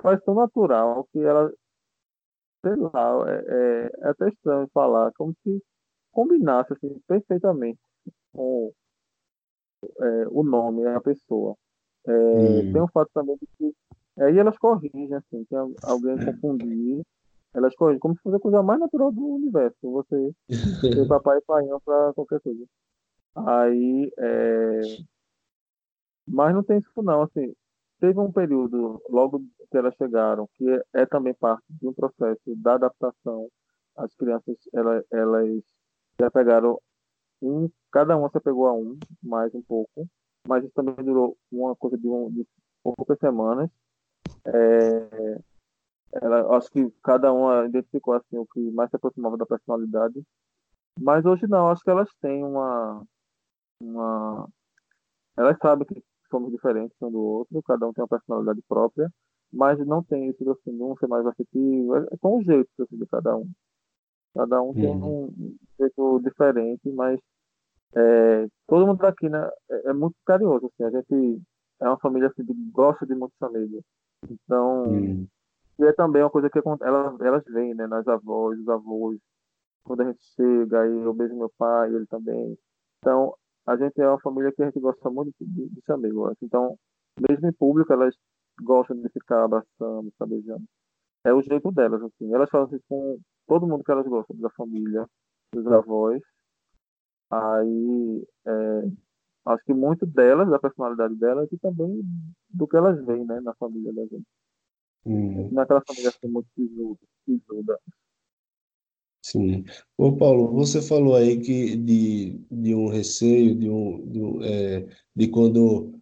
faz tão natural que ela, sei lá, é, é, é até estranho falar, como se combinasse assim, perfeitamente com é, o nome, a pessoa. É, Hum. tem o fato também de que aí elas corrigem, assim, al- alguém confundir, elas corrigem, como se fosse a coisa mais natural do universo, você ser papai e pai para qualquer coisa. Aí, é, mas não tem isso não, assim, teve um período, logo que elas chegaram, que é, é também parte de um processo da adaptação. As crianças, elas, elas já pegaram um, cada uma se pegou a um, mais um pouco, mas isso também durou uma coisa de, um, de poucas semanas. É, ela, acho que cada uma identificou assim o que mais se aproximava da personalidade, mas hoje não, acho que elas têm uma, uma elas sabem que somos diferentes um do outro, cada um tem uma personalidade própria, mas não tem isso assim, um ser mais afetivo, é, é com o jeito assim, de cada um. Cada um tem Uhum. um jeito diferente, mas é, todo mundo daqui né, é, é muito carinhoso. Assim, a gente é uma família assim, que gosta de muitos amigos. Então, Hum. E é também uma coisa que elas, elas veem né, nas avós, os avós. Quando a gente chega, aí eu beijo meu pai, ele também. Então, a gente é uma família que a gente gosta muito de, de ser amigo. assim. Então, mesmo em público, elas gostam de ficar abraçando, ficar beijando. É o jeito delas, assim. Elas fazem isso com todo mundo que elas gostam da família. dos avós. Aí, é, acho que muito delas, da personalidade delas, e também do que elas veem, né, na família da gente. Hum. Naquela família assim, muito sisuda. Sim. Ô Paulo, você falou aí que de, de um receio, de um, de, um, é, de quando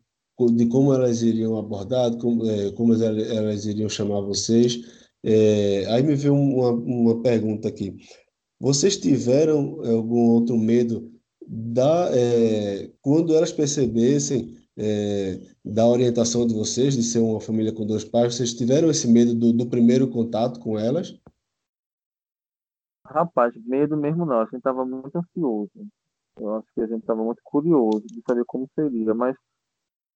de como elas iriam abordar, como, é, como elas iriam chamar vocês. É, aí me veio uma, uma pergunta aqui. Vocês tiveram algum outro medo da, é, quando elas percebessem é, da orientação de vocês, de ser uma família com dois pais, vocês tiveram esse medo do, do primeiro contato com elas? Rapaz, medo mesmo não, a gente estava muito ansioso. Eu acho que a gente estava muito curioso de saber como seria, mas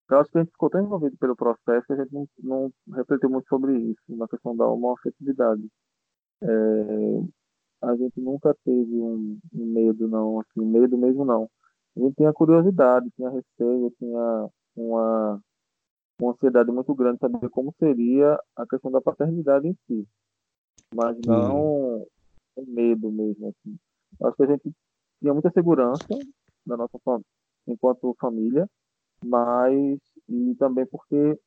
eu acho que a gente ficou tão envolvido pelo processo que a gente não, não refletiu muito sobre isso, na questão da homoafetividade. É, a gente nunca teve um, um, medo, não, assim, medo mesmo não. A gente tinha curiosidade, tinha receio, tinha uma, uma ansiedade muito grande de saber como seria a questão da paternidade em si. Mas não um medo mesmo, assim. Eu acho que a gente tinha muita segurança da nossa enquanto família, mas e também porque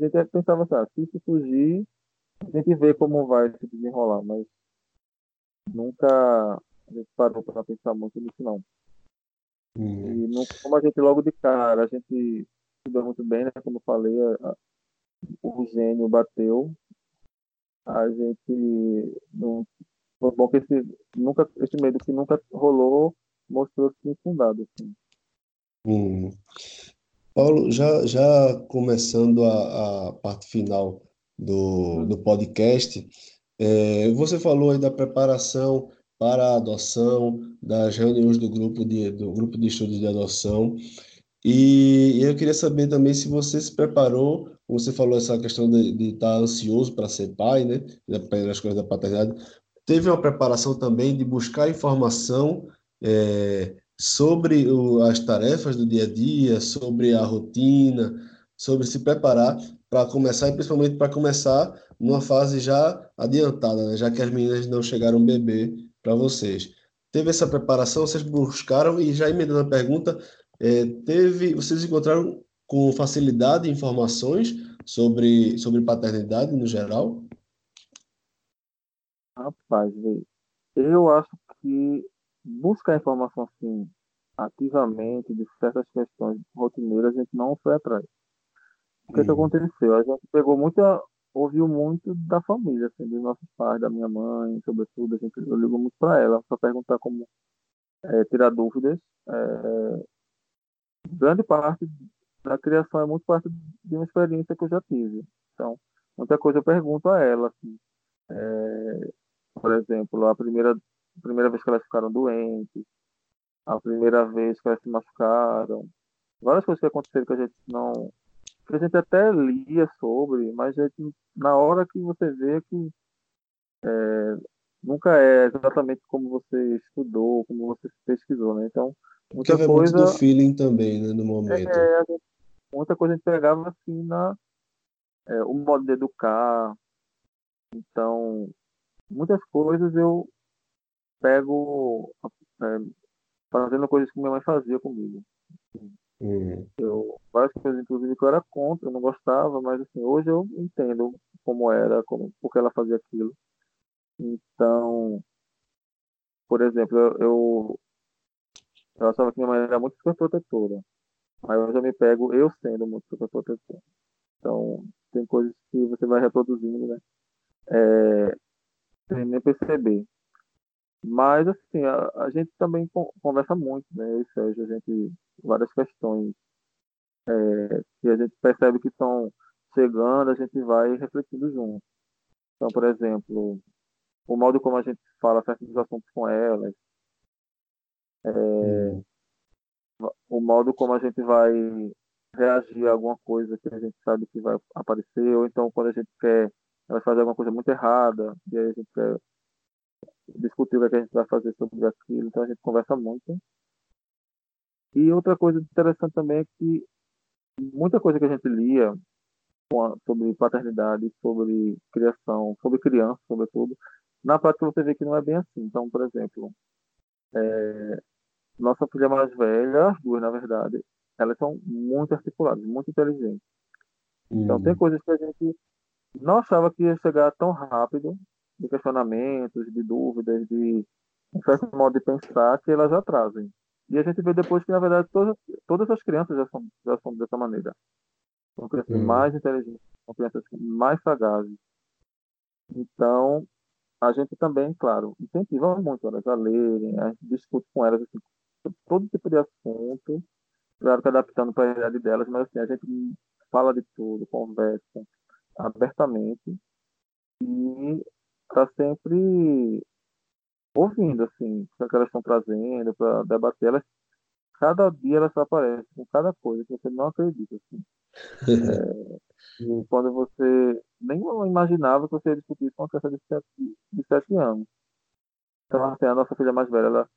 a gente pensava assim, ah, se isso fugir, a gente vê como vai se desenrolar, mas nunca a gente parou para pensar muito nisso não. Uhum. E não, como a gente logo de cara, a gente se deu muito bem, né? Como eu falei, a, o gênio bateu, a gente não foi bom que esse, nunca, esse medo que nunca rolou mostrou-se infundado. Assim. Hum. Paulo, já, já começando a, a parte final do, do podcast, é, você falou aí da preparação para a adoção, das reuniões do grupo de, do grupo de estudos de adoção, e eu queria saber também se você se preparou, você falou essa questão de, de estar ansioso para ser pai, né, pelas coisas da paternidade, teve uma preparação também de buscar informação é, sobre o, as tarefas do dia a dia, sobre a rotina, sobre se preparar para começar, e principalmente para começar numa fase já adiantada, né? já que as meninas não chegaram bebê para vocês. Teve essa preparação, vocês buscaram, e já emendando a pergunta, é, teve, vocês encontraram com facilidade informações sobre, sobre paternidade no geral? Rapaz, eu acho que buscar informação assim ativamente de certas questões rotineiras a gente não foi atrás. O que, que uhum. aconteceu? A gente pegou muita, ouviu muito da família, assim, dos nossos pais, da minha mãe, sobretudo, a gente, eu ligo muito para ela, para perguntar como é, tirar dúvidas. É, grande parte da criação é muito parte de uma experiência que eu já tive. Então, muita coisa eu pergunto a ela, assim, é, por exemplo, a primeira a primeira vez que elas ficaram doentes, a primeira vez que elas se machucaram, várias coisas que aconteceram que a gente não. Que a gente até lia sobre, mas gente, na hora que você vê que é, nunca é exatamente como você estudou, como você pesquisou, né? Então, muita Porque coisa. Muito do feeling também, né, no momento. É, gente, muita coisa a gente pegava assim na. É, o modo de educar. Então, muitas coisas eu pego é, fazendo coisas que minha mãe fazia comigo. Uhum. Eu, várias coisas, inclusive, que eu era contra, eu não gostava, mas assim, hoje eu entendo como era, como, porque ela fazia aquilo. Então, por exemplo, eu, eu, eu achava que minha mãe era muito super protetora. Aí eu me pego eu sendo muito super protetor. Então, tem coisas que você vai reproduzindo, né? É, sem nem perceber. Mas, assim, a, a gente também conversa muito, né? Eu e Sérgio, a gente, várias questões é, que a gente percebe que estão chegando, a gente vai refletindo junto. Então, por exemplo, o modo como a gente fala certos assuntos com elas, é, o modo como a gente vai reagir a alguma coisa que a gente sabe que vai aparecer, ou então quando a gente quer elas alguma coisa muito errada, e aí a gente quer discutir o que a gente vai fazer sobre aquilo, então a gente conversa muito. E outra coisa interessante também é que muita coisa que a gente lia sobre paternidade, sobre criação, sobre criança, sobretudo, na prática você vê que não é bem assim. Então, por exemplo, É, nossa filha mais velha, as duas, na verdade, elas são muito articuladas, muito inteligentes. Então, tem uhum. coisas que a gente não achava que ia chegar tão rápido, de questionamentos, de dúvidas, de um certo modo de pensar, que elas já trazem. E a gente vê depois que, na verdade, todas, todas as crianças já são, já são dessa maneira. São crianças uhum. mais inteligentes, são crianças mais sagazes. Então, a gente também, claro, incentiva muito elas a lerem, a gente discute com elas assim, todo tipo de assunto, claro que adaptando para a idade delas, mas assim, a gente fala de tudo, conversa abertamente e está sempre ouvindo, assim, o que elas estão trazendo para debater. Elas, cada dia elas aparecem com cada coisa que você não acredita, assim. é, e quando você nem imaginava que você ia discutir com uma criança de sete, de sete anos. Então, assim, a nossa filha mais velha, ela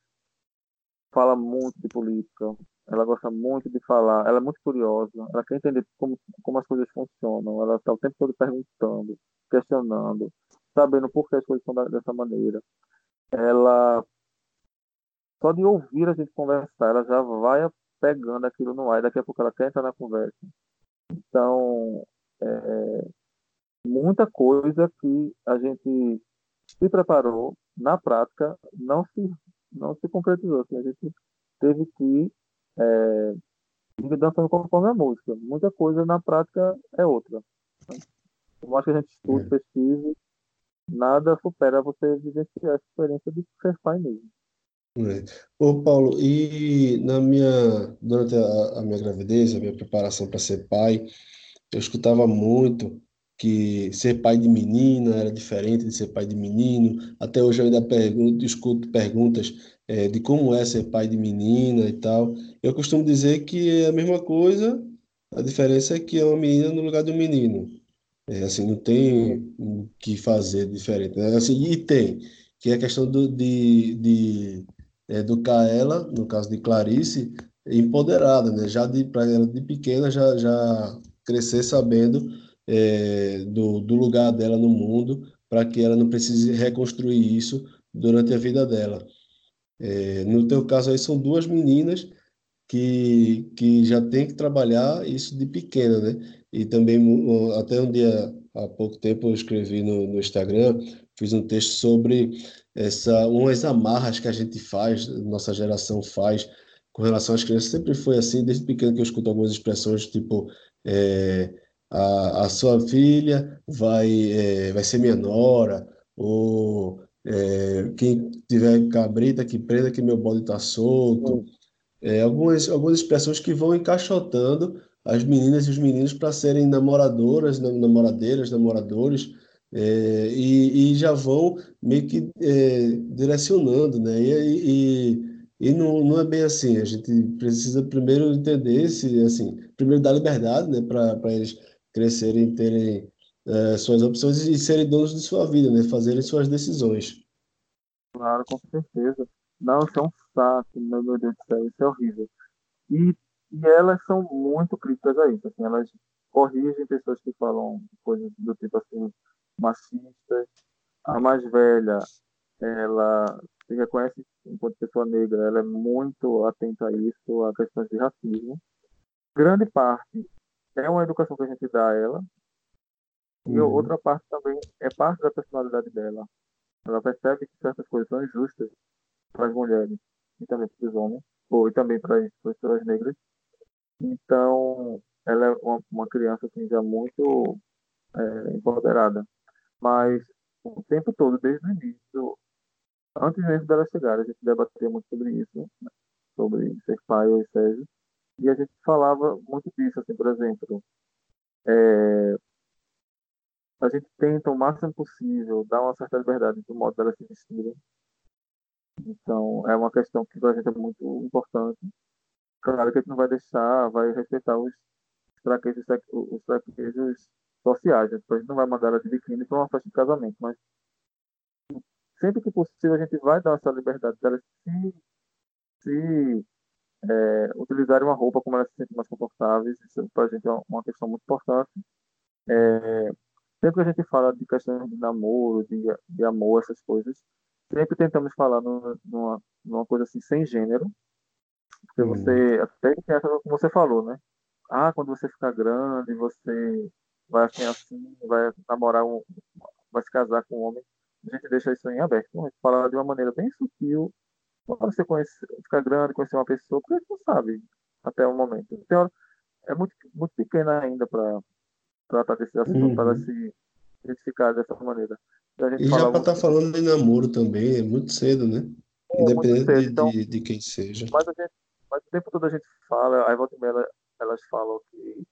fala muito de política, ela gosta muito de falar, ela é muito curiosa, ela quer entender como, como as coisas funcionam, ela está o tempo todo perguntando, questionando, sabendo por que as coisas são dessa maneira. Ela, só de ouvir a gente conversar, ela já vai pegando aquilo no ar, e daqui a pouco ela quer entrar na conversa. Então, é, muita coisa que a gente se preparou, na prática, não se, não se concretizou. Assim, a gente teve que é, ir dançando conforme a música. Muita coisa na prática é outra. Por mais que a gente estude, é. pesquise, nada supera você vivenciar essa experiência de ser pai mesmo. É. Ô Paulo, e na minha, durante a, a minha gravidez, a minha preparação para ser pai, eu escutava muito que ser pai de menina era diferente de ser pai de menino. Até hoje eu ainda pergunto, escuto perguntas é, de como é ser pai de menina e tal. Eu costumo dizer que é a mesma coisa, a diferença é que é uma menina no lugar de um menino. É, assim, não tem o que fazer diferente. Né? Assim, e tem, que é a questão do, de, de educar ela, no caso de Clarice, empoderada, né? Já de, para ela de pequena já, já crescer sabendo é, do, do lugar dela no mundo, para que ela não precise reconstruir isso durante a vida dela. É, no teu caso aí são duas meninas que, que já tem que trabalhar isso de pequena, né? E também até um dia há pouco tempo eu escrevi no, no Instagram, fiz um texto sobre essa umas amarras que a gente faz, nossa geração faz com relação às crianças. Sempre foi assim, desde pequeno que eu escuto algumas expressões tipo é, a, a sua filha vai, é, vai ser minha nora, ou é, quem tiver cabrita que prenda que meu bode está solto. É, algumas, algumas expressões que vão encaixotando as meninas e os meninos para serem namoradoras, namoradeiras, namoradores, é, e, e, já vão meio que é, direcionando, né? E, e, e não, não é bem assim. A gente precisa primeiro entender se, assim, primeiro dar liberdade, né, para eles crescerem, terem é, suas opções e serem donos de sua vida, né, fazerem suas decisões. Claro, com certeza. Não, isso é um saco, meu Deus do céu, isso é horrível. E, e elas são muito críticas a isso, assim, elas corrigem pessoas que falam coisas do tipo assim, machistas. A mais velha, ela se reconhece enquanto pessoa negra, ela é muito atenta a isso, a questões de racismo. Grande parte é uma educação que a gente dá a ela, e uhum. outra parte também é parte da personalidade dela. Ela percebe que certas coisas são injustas para as mulheres e também para os homens, ou e também para as pessoas negras. Então, ela é uma, uma criança assim, já muito é, empoderada. Mas o tempo todo, desde o início, antes mesmo dela chegar, a gente debatia muito sobre isso, né? sobre ser pai ou Sérgio, e a gente falava muito disso, assim, por exemplo, é, a gente tenta o máximo possível dar uma certa liberdade do modo dela se vestirem. Então, é uma questão que para a gente é muito importante. Claro que a gente não vai deixar, vai respeitar os traquejos, os traquejos sociais. Né? A gente não vai mandar ela de biquíni para uma festa de casamento, mas sempre que possível a gente vai dar essa liberdade dela se, se é, utilizarem uma roupa como elas se sentem mais confortáveis. Isso para a gente é uma questão muito importante. É, sempre que a gente fala de questões de namoro, de, de amor, essas coisas, sempre tentamos falar numa, numa coisa assim sem gênero, porque hum. você até tem essa como você falou, né? Ah, quando você ficar grande, você vai assim assim, vai namorar um, vai se casar com um homem, a gente deixa isso em aberto. a gente fala de uma maneira bem sutil, para você conhecer, ficar grande, conhecer uma pessoa, porque a gente não sabe até o momento. Então, é muito, muito pequena ainda para tratar desse assunto, uhum. para se identificar dessa maneira. E já para estar tá falando de namoro também, é muito cedo, né? É, Independente cedo, de, então, de, de, quem seja. Mas, a gente, mas o tempo todo a gente fala, aí volta e meia elas falam que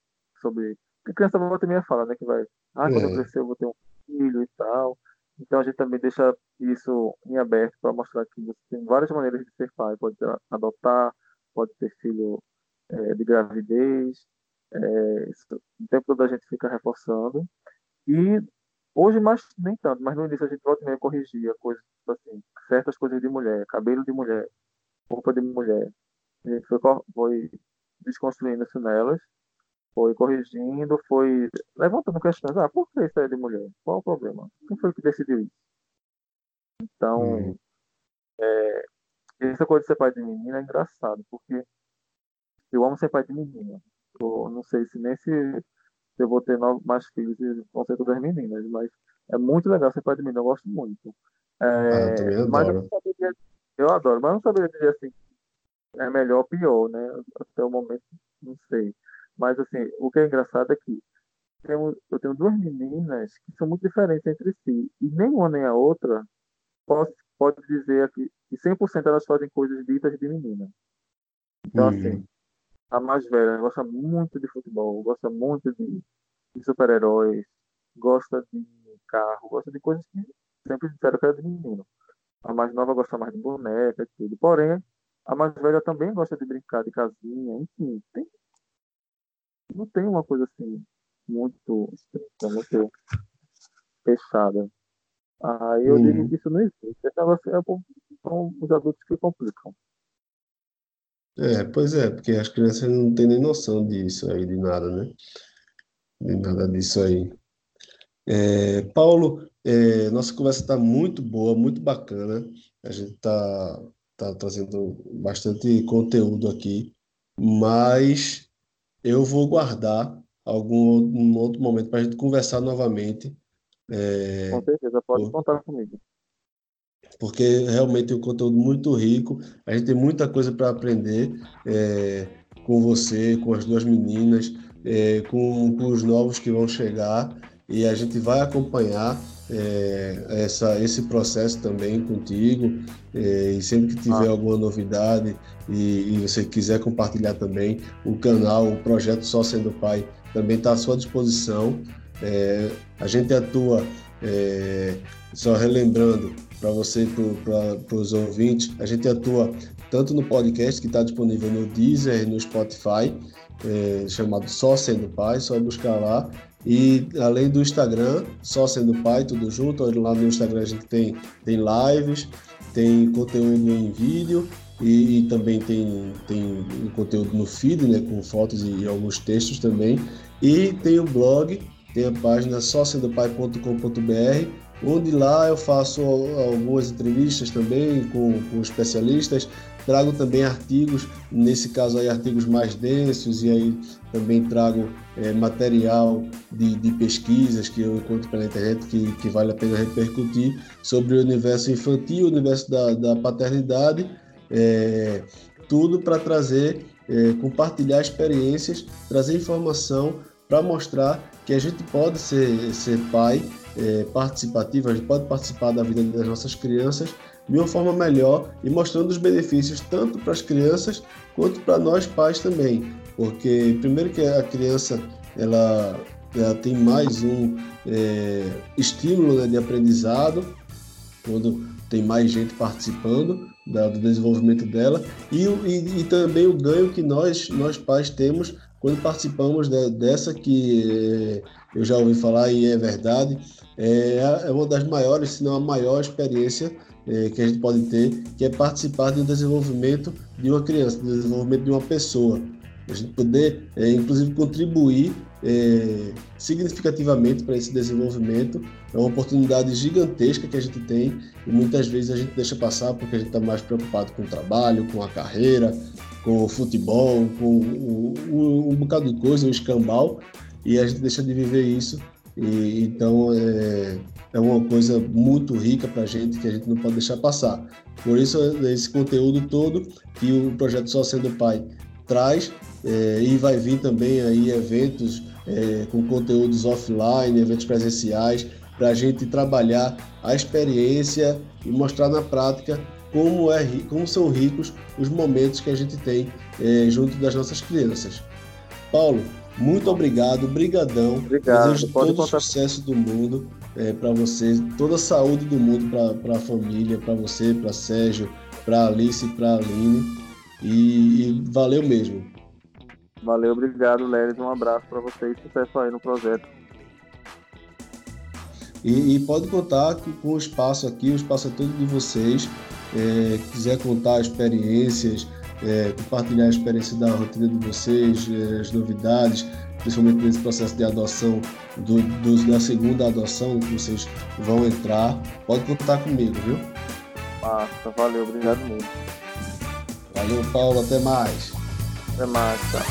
sobre. Que criança volta e meia fala, né? Que vai. Ah, quando é. eu crescer eu vou ter um filho e tal. Então a gente também deixa isso em aberto para mostrar que você tem várias maneiras de ser pai. Pode adotar, pode ter filho é, de gravidez. É, isso, o tempo todo a gente fica reforçando. E hoje mais nem tanto, mas no início a gente volta e meia corrigia coisas assim, certas coisas de mulher, cabelo de mulher, roupa de mulher. A gente foi, foi desconstruindo nelas foi corrigindo, foi levantando questões. Ah, por que isso é de mulher? Qual o problema? Quem foi que decidiu isso? Então, hum. é, essa coisa de ser pai de menina é engraçado, porque eu amo ser pai de menina. Eu não sei se nem se, eu vou ter mais filhos e vão ser todas meninas, mas é muito legal ser pai de menina, eu gosto muito. É, ah, eu mas eu, saberia, eu adoro, mas não saberia dizer assim, é melhor ou pior, né? Até o momento, não sei. Mas, assim, o que é engraçado é que tenho, eu tenho duas meninas que são muito diferentes entre si. E nem uma nem a outra pode, pode dizer que, que 100% elas fazem coisas ditas de menina. Então, uhum. assim, a mais velha gosta muito de futebol, gosta muito de, de super-heróis, gosta de carro, gosta de coisas que sempre disseram que era de menino. A mais nova gosta mais de boneca e tudo. Porém, a mais velha também gosta de brincar de casinha, enfim, tem não tem uma coisa assim muito estrita, muito fechada. Aí eu hum. digo que isso não existe. Esse negócio é são os adultos que complicam. É, pois é, porque as crianças não têm nem noção disso aí, de nada, né? De nada disso aí. É, Paulo, é, nossa conversa está muito boa, muito bacana. A gente está tá trazendo bastante conteúdo aqui, mas eu vou guardar algum um outro momento para a gente conversar novamente. É, Com certeza, pode por, contar comigo. Porque realmente é um conteúdo muito rico, a gente tem muita coisa para aprender é, com você, com as duas meninas, é, com, com os novos que vão chegar, e a gente vai acompanhar é, essa, esse processo também contigo. É, e sempre que tiver ah. alguma novidade e, e, você quiser compartilhar também, o canal, o projeto Só Sendo Pai também está à sua disposição. É, a gente atua, é, só relembrando para você, para os ouvintes, a gente atua tanto no podcast que está disponível no Deezer e no Spotify, é, chamado Só Sendo Pai, só buscar lá e além do Instagram, só sendo pai, tudo junto. Lá no Instagram a gente tem, tem lives, tem conteúdo em vídeo e, e também tem, tem conteúdo no feed, né, com fotos e, e alguns textos também. E tem o blog, tem a página só pai.com.br, onde lá eu faço algumas entrevistas também com, com especialistas Trago também artigos, nesse caso aí artigos mais densos, e aí também trago é, material de, de, pesquisas que eu encontro pela internet que, que vale a pena repercutir sobre o universo infantil, o universo da, da paternidade, é, tudo para trazer, é, compartilhar experiências, trazer informação para mostrar que a gente pode ser, ser pai é, participativo, a gente pode participar da vida das nossas crianças de uma forma melhor e mostrando os benefícios tanto para as crianças quanto para nós pais também, porque primeiro que a criança ela, ela tem mais um é, estímulo né, de aprendizado quando tem mais gente participando da, do desenvolvimento dela e, e, e, também o ganho que nós nós pais temos quando participamos de, dessa que é, eu já ouvi falar e é verdade é, é uma das maiores, se não a maior experiência é, que a gente pode ter, que é participar do desenvolvimento de uma criança, do desenvolvimento de uma pessoa. a gente poder, é, inclusive, contribuir é, significativamente para esse desenvolvimento. É uma oportunidade gigantesca que a gente tem e muitas vezes a gente deixa passar porque a gente está mais preocupado com o trabalho, com a carreira, com o futebol, com um, um, bocado de coisa, um escambau, e a gente deixa de viver isso. E, então é, é uma coisa muito rica para a gente que a gente não pode deixar passar. Por isso, esse conteúdo todo que o projeto Só Sendo Pai traz é, e vai vir também aí eventos é, com conteúdos offline, eventos presenciais, para a gente trabalhar a experiência e mostrar na prática como, é, como são ricos os momentos que a gente tem é, junto das nossas crianças. Paulo, muito obrigado, brigadão. Obrigado. Desejo todo contar... o sucesso do mundo é, para você, toda a saúde do mundo para a família, para você, para Sérgio, para Alice, para Aline. E, e, valeu mesmo. Valeu, obrigado, Leris. Um abraço para vocês. Sucesso aí no projeto. E, e, pode contar com o espaço aqui, o espaço é todo de vocês. É, quiser contar experiências, é, compartilhar a experiência da rotina de vocês, é, as novidades, principalmente nesse processo de adoção, do, do, da segunda adoção que vocês vão entrar. Pode contar comigo, viu? Massa, valeu, obrigado muito. Valeu, Paulo, até mais. Até mais, tchau.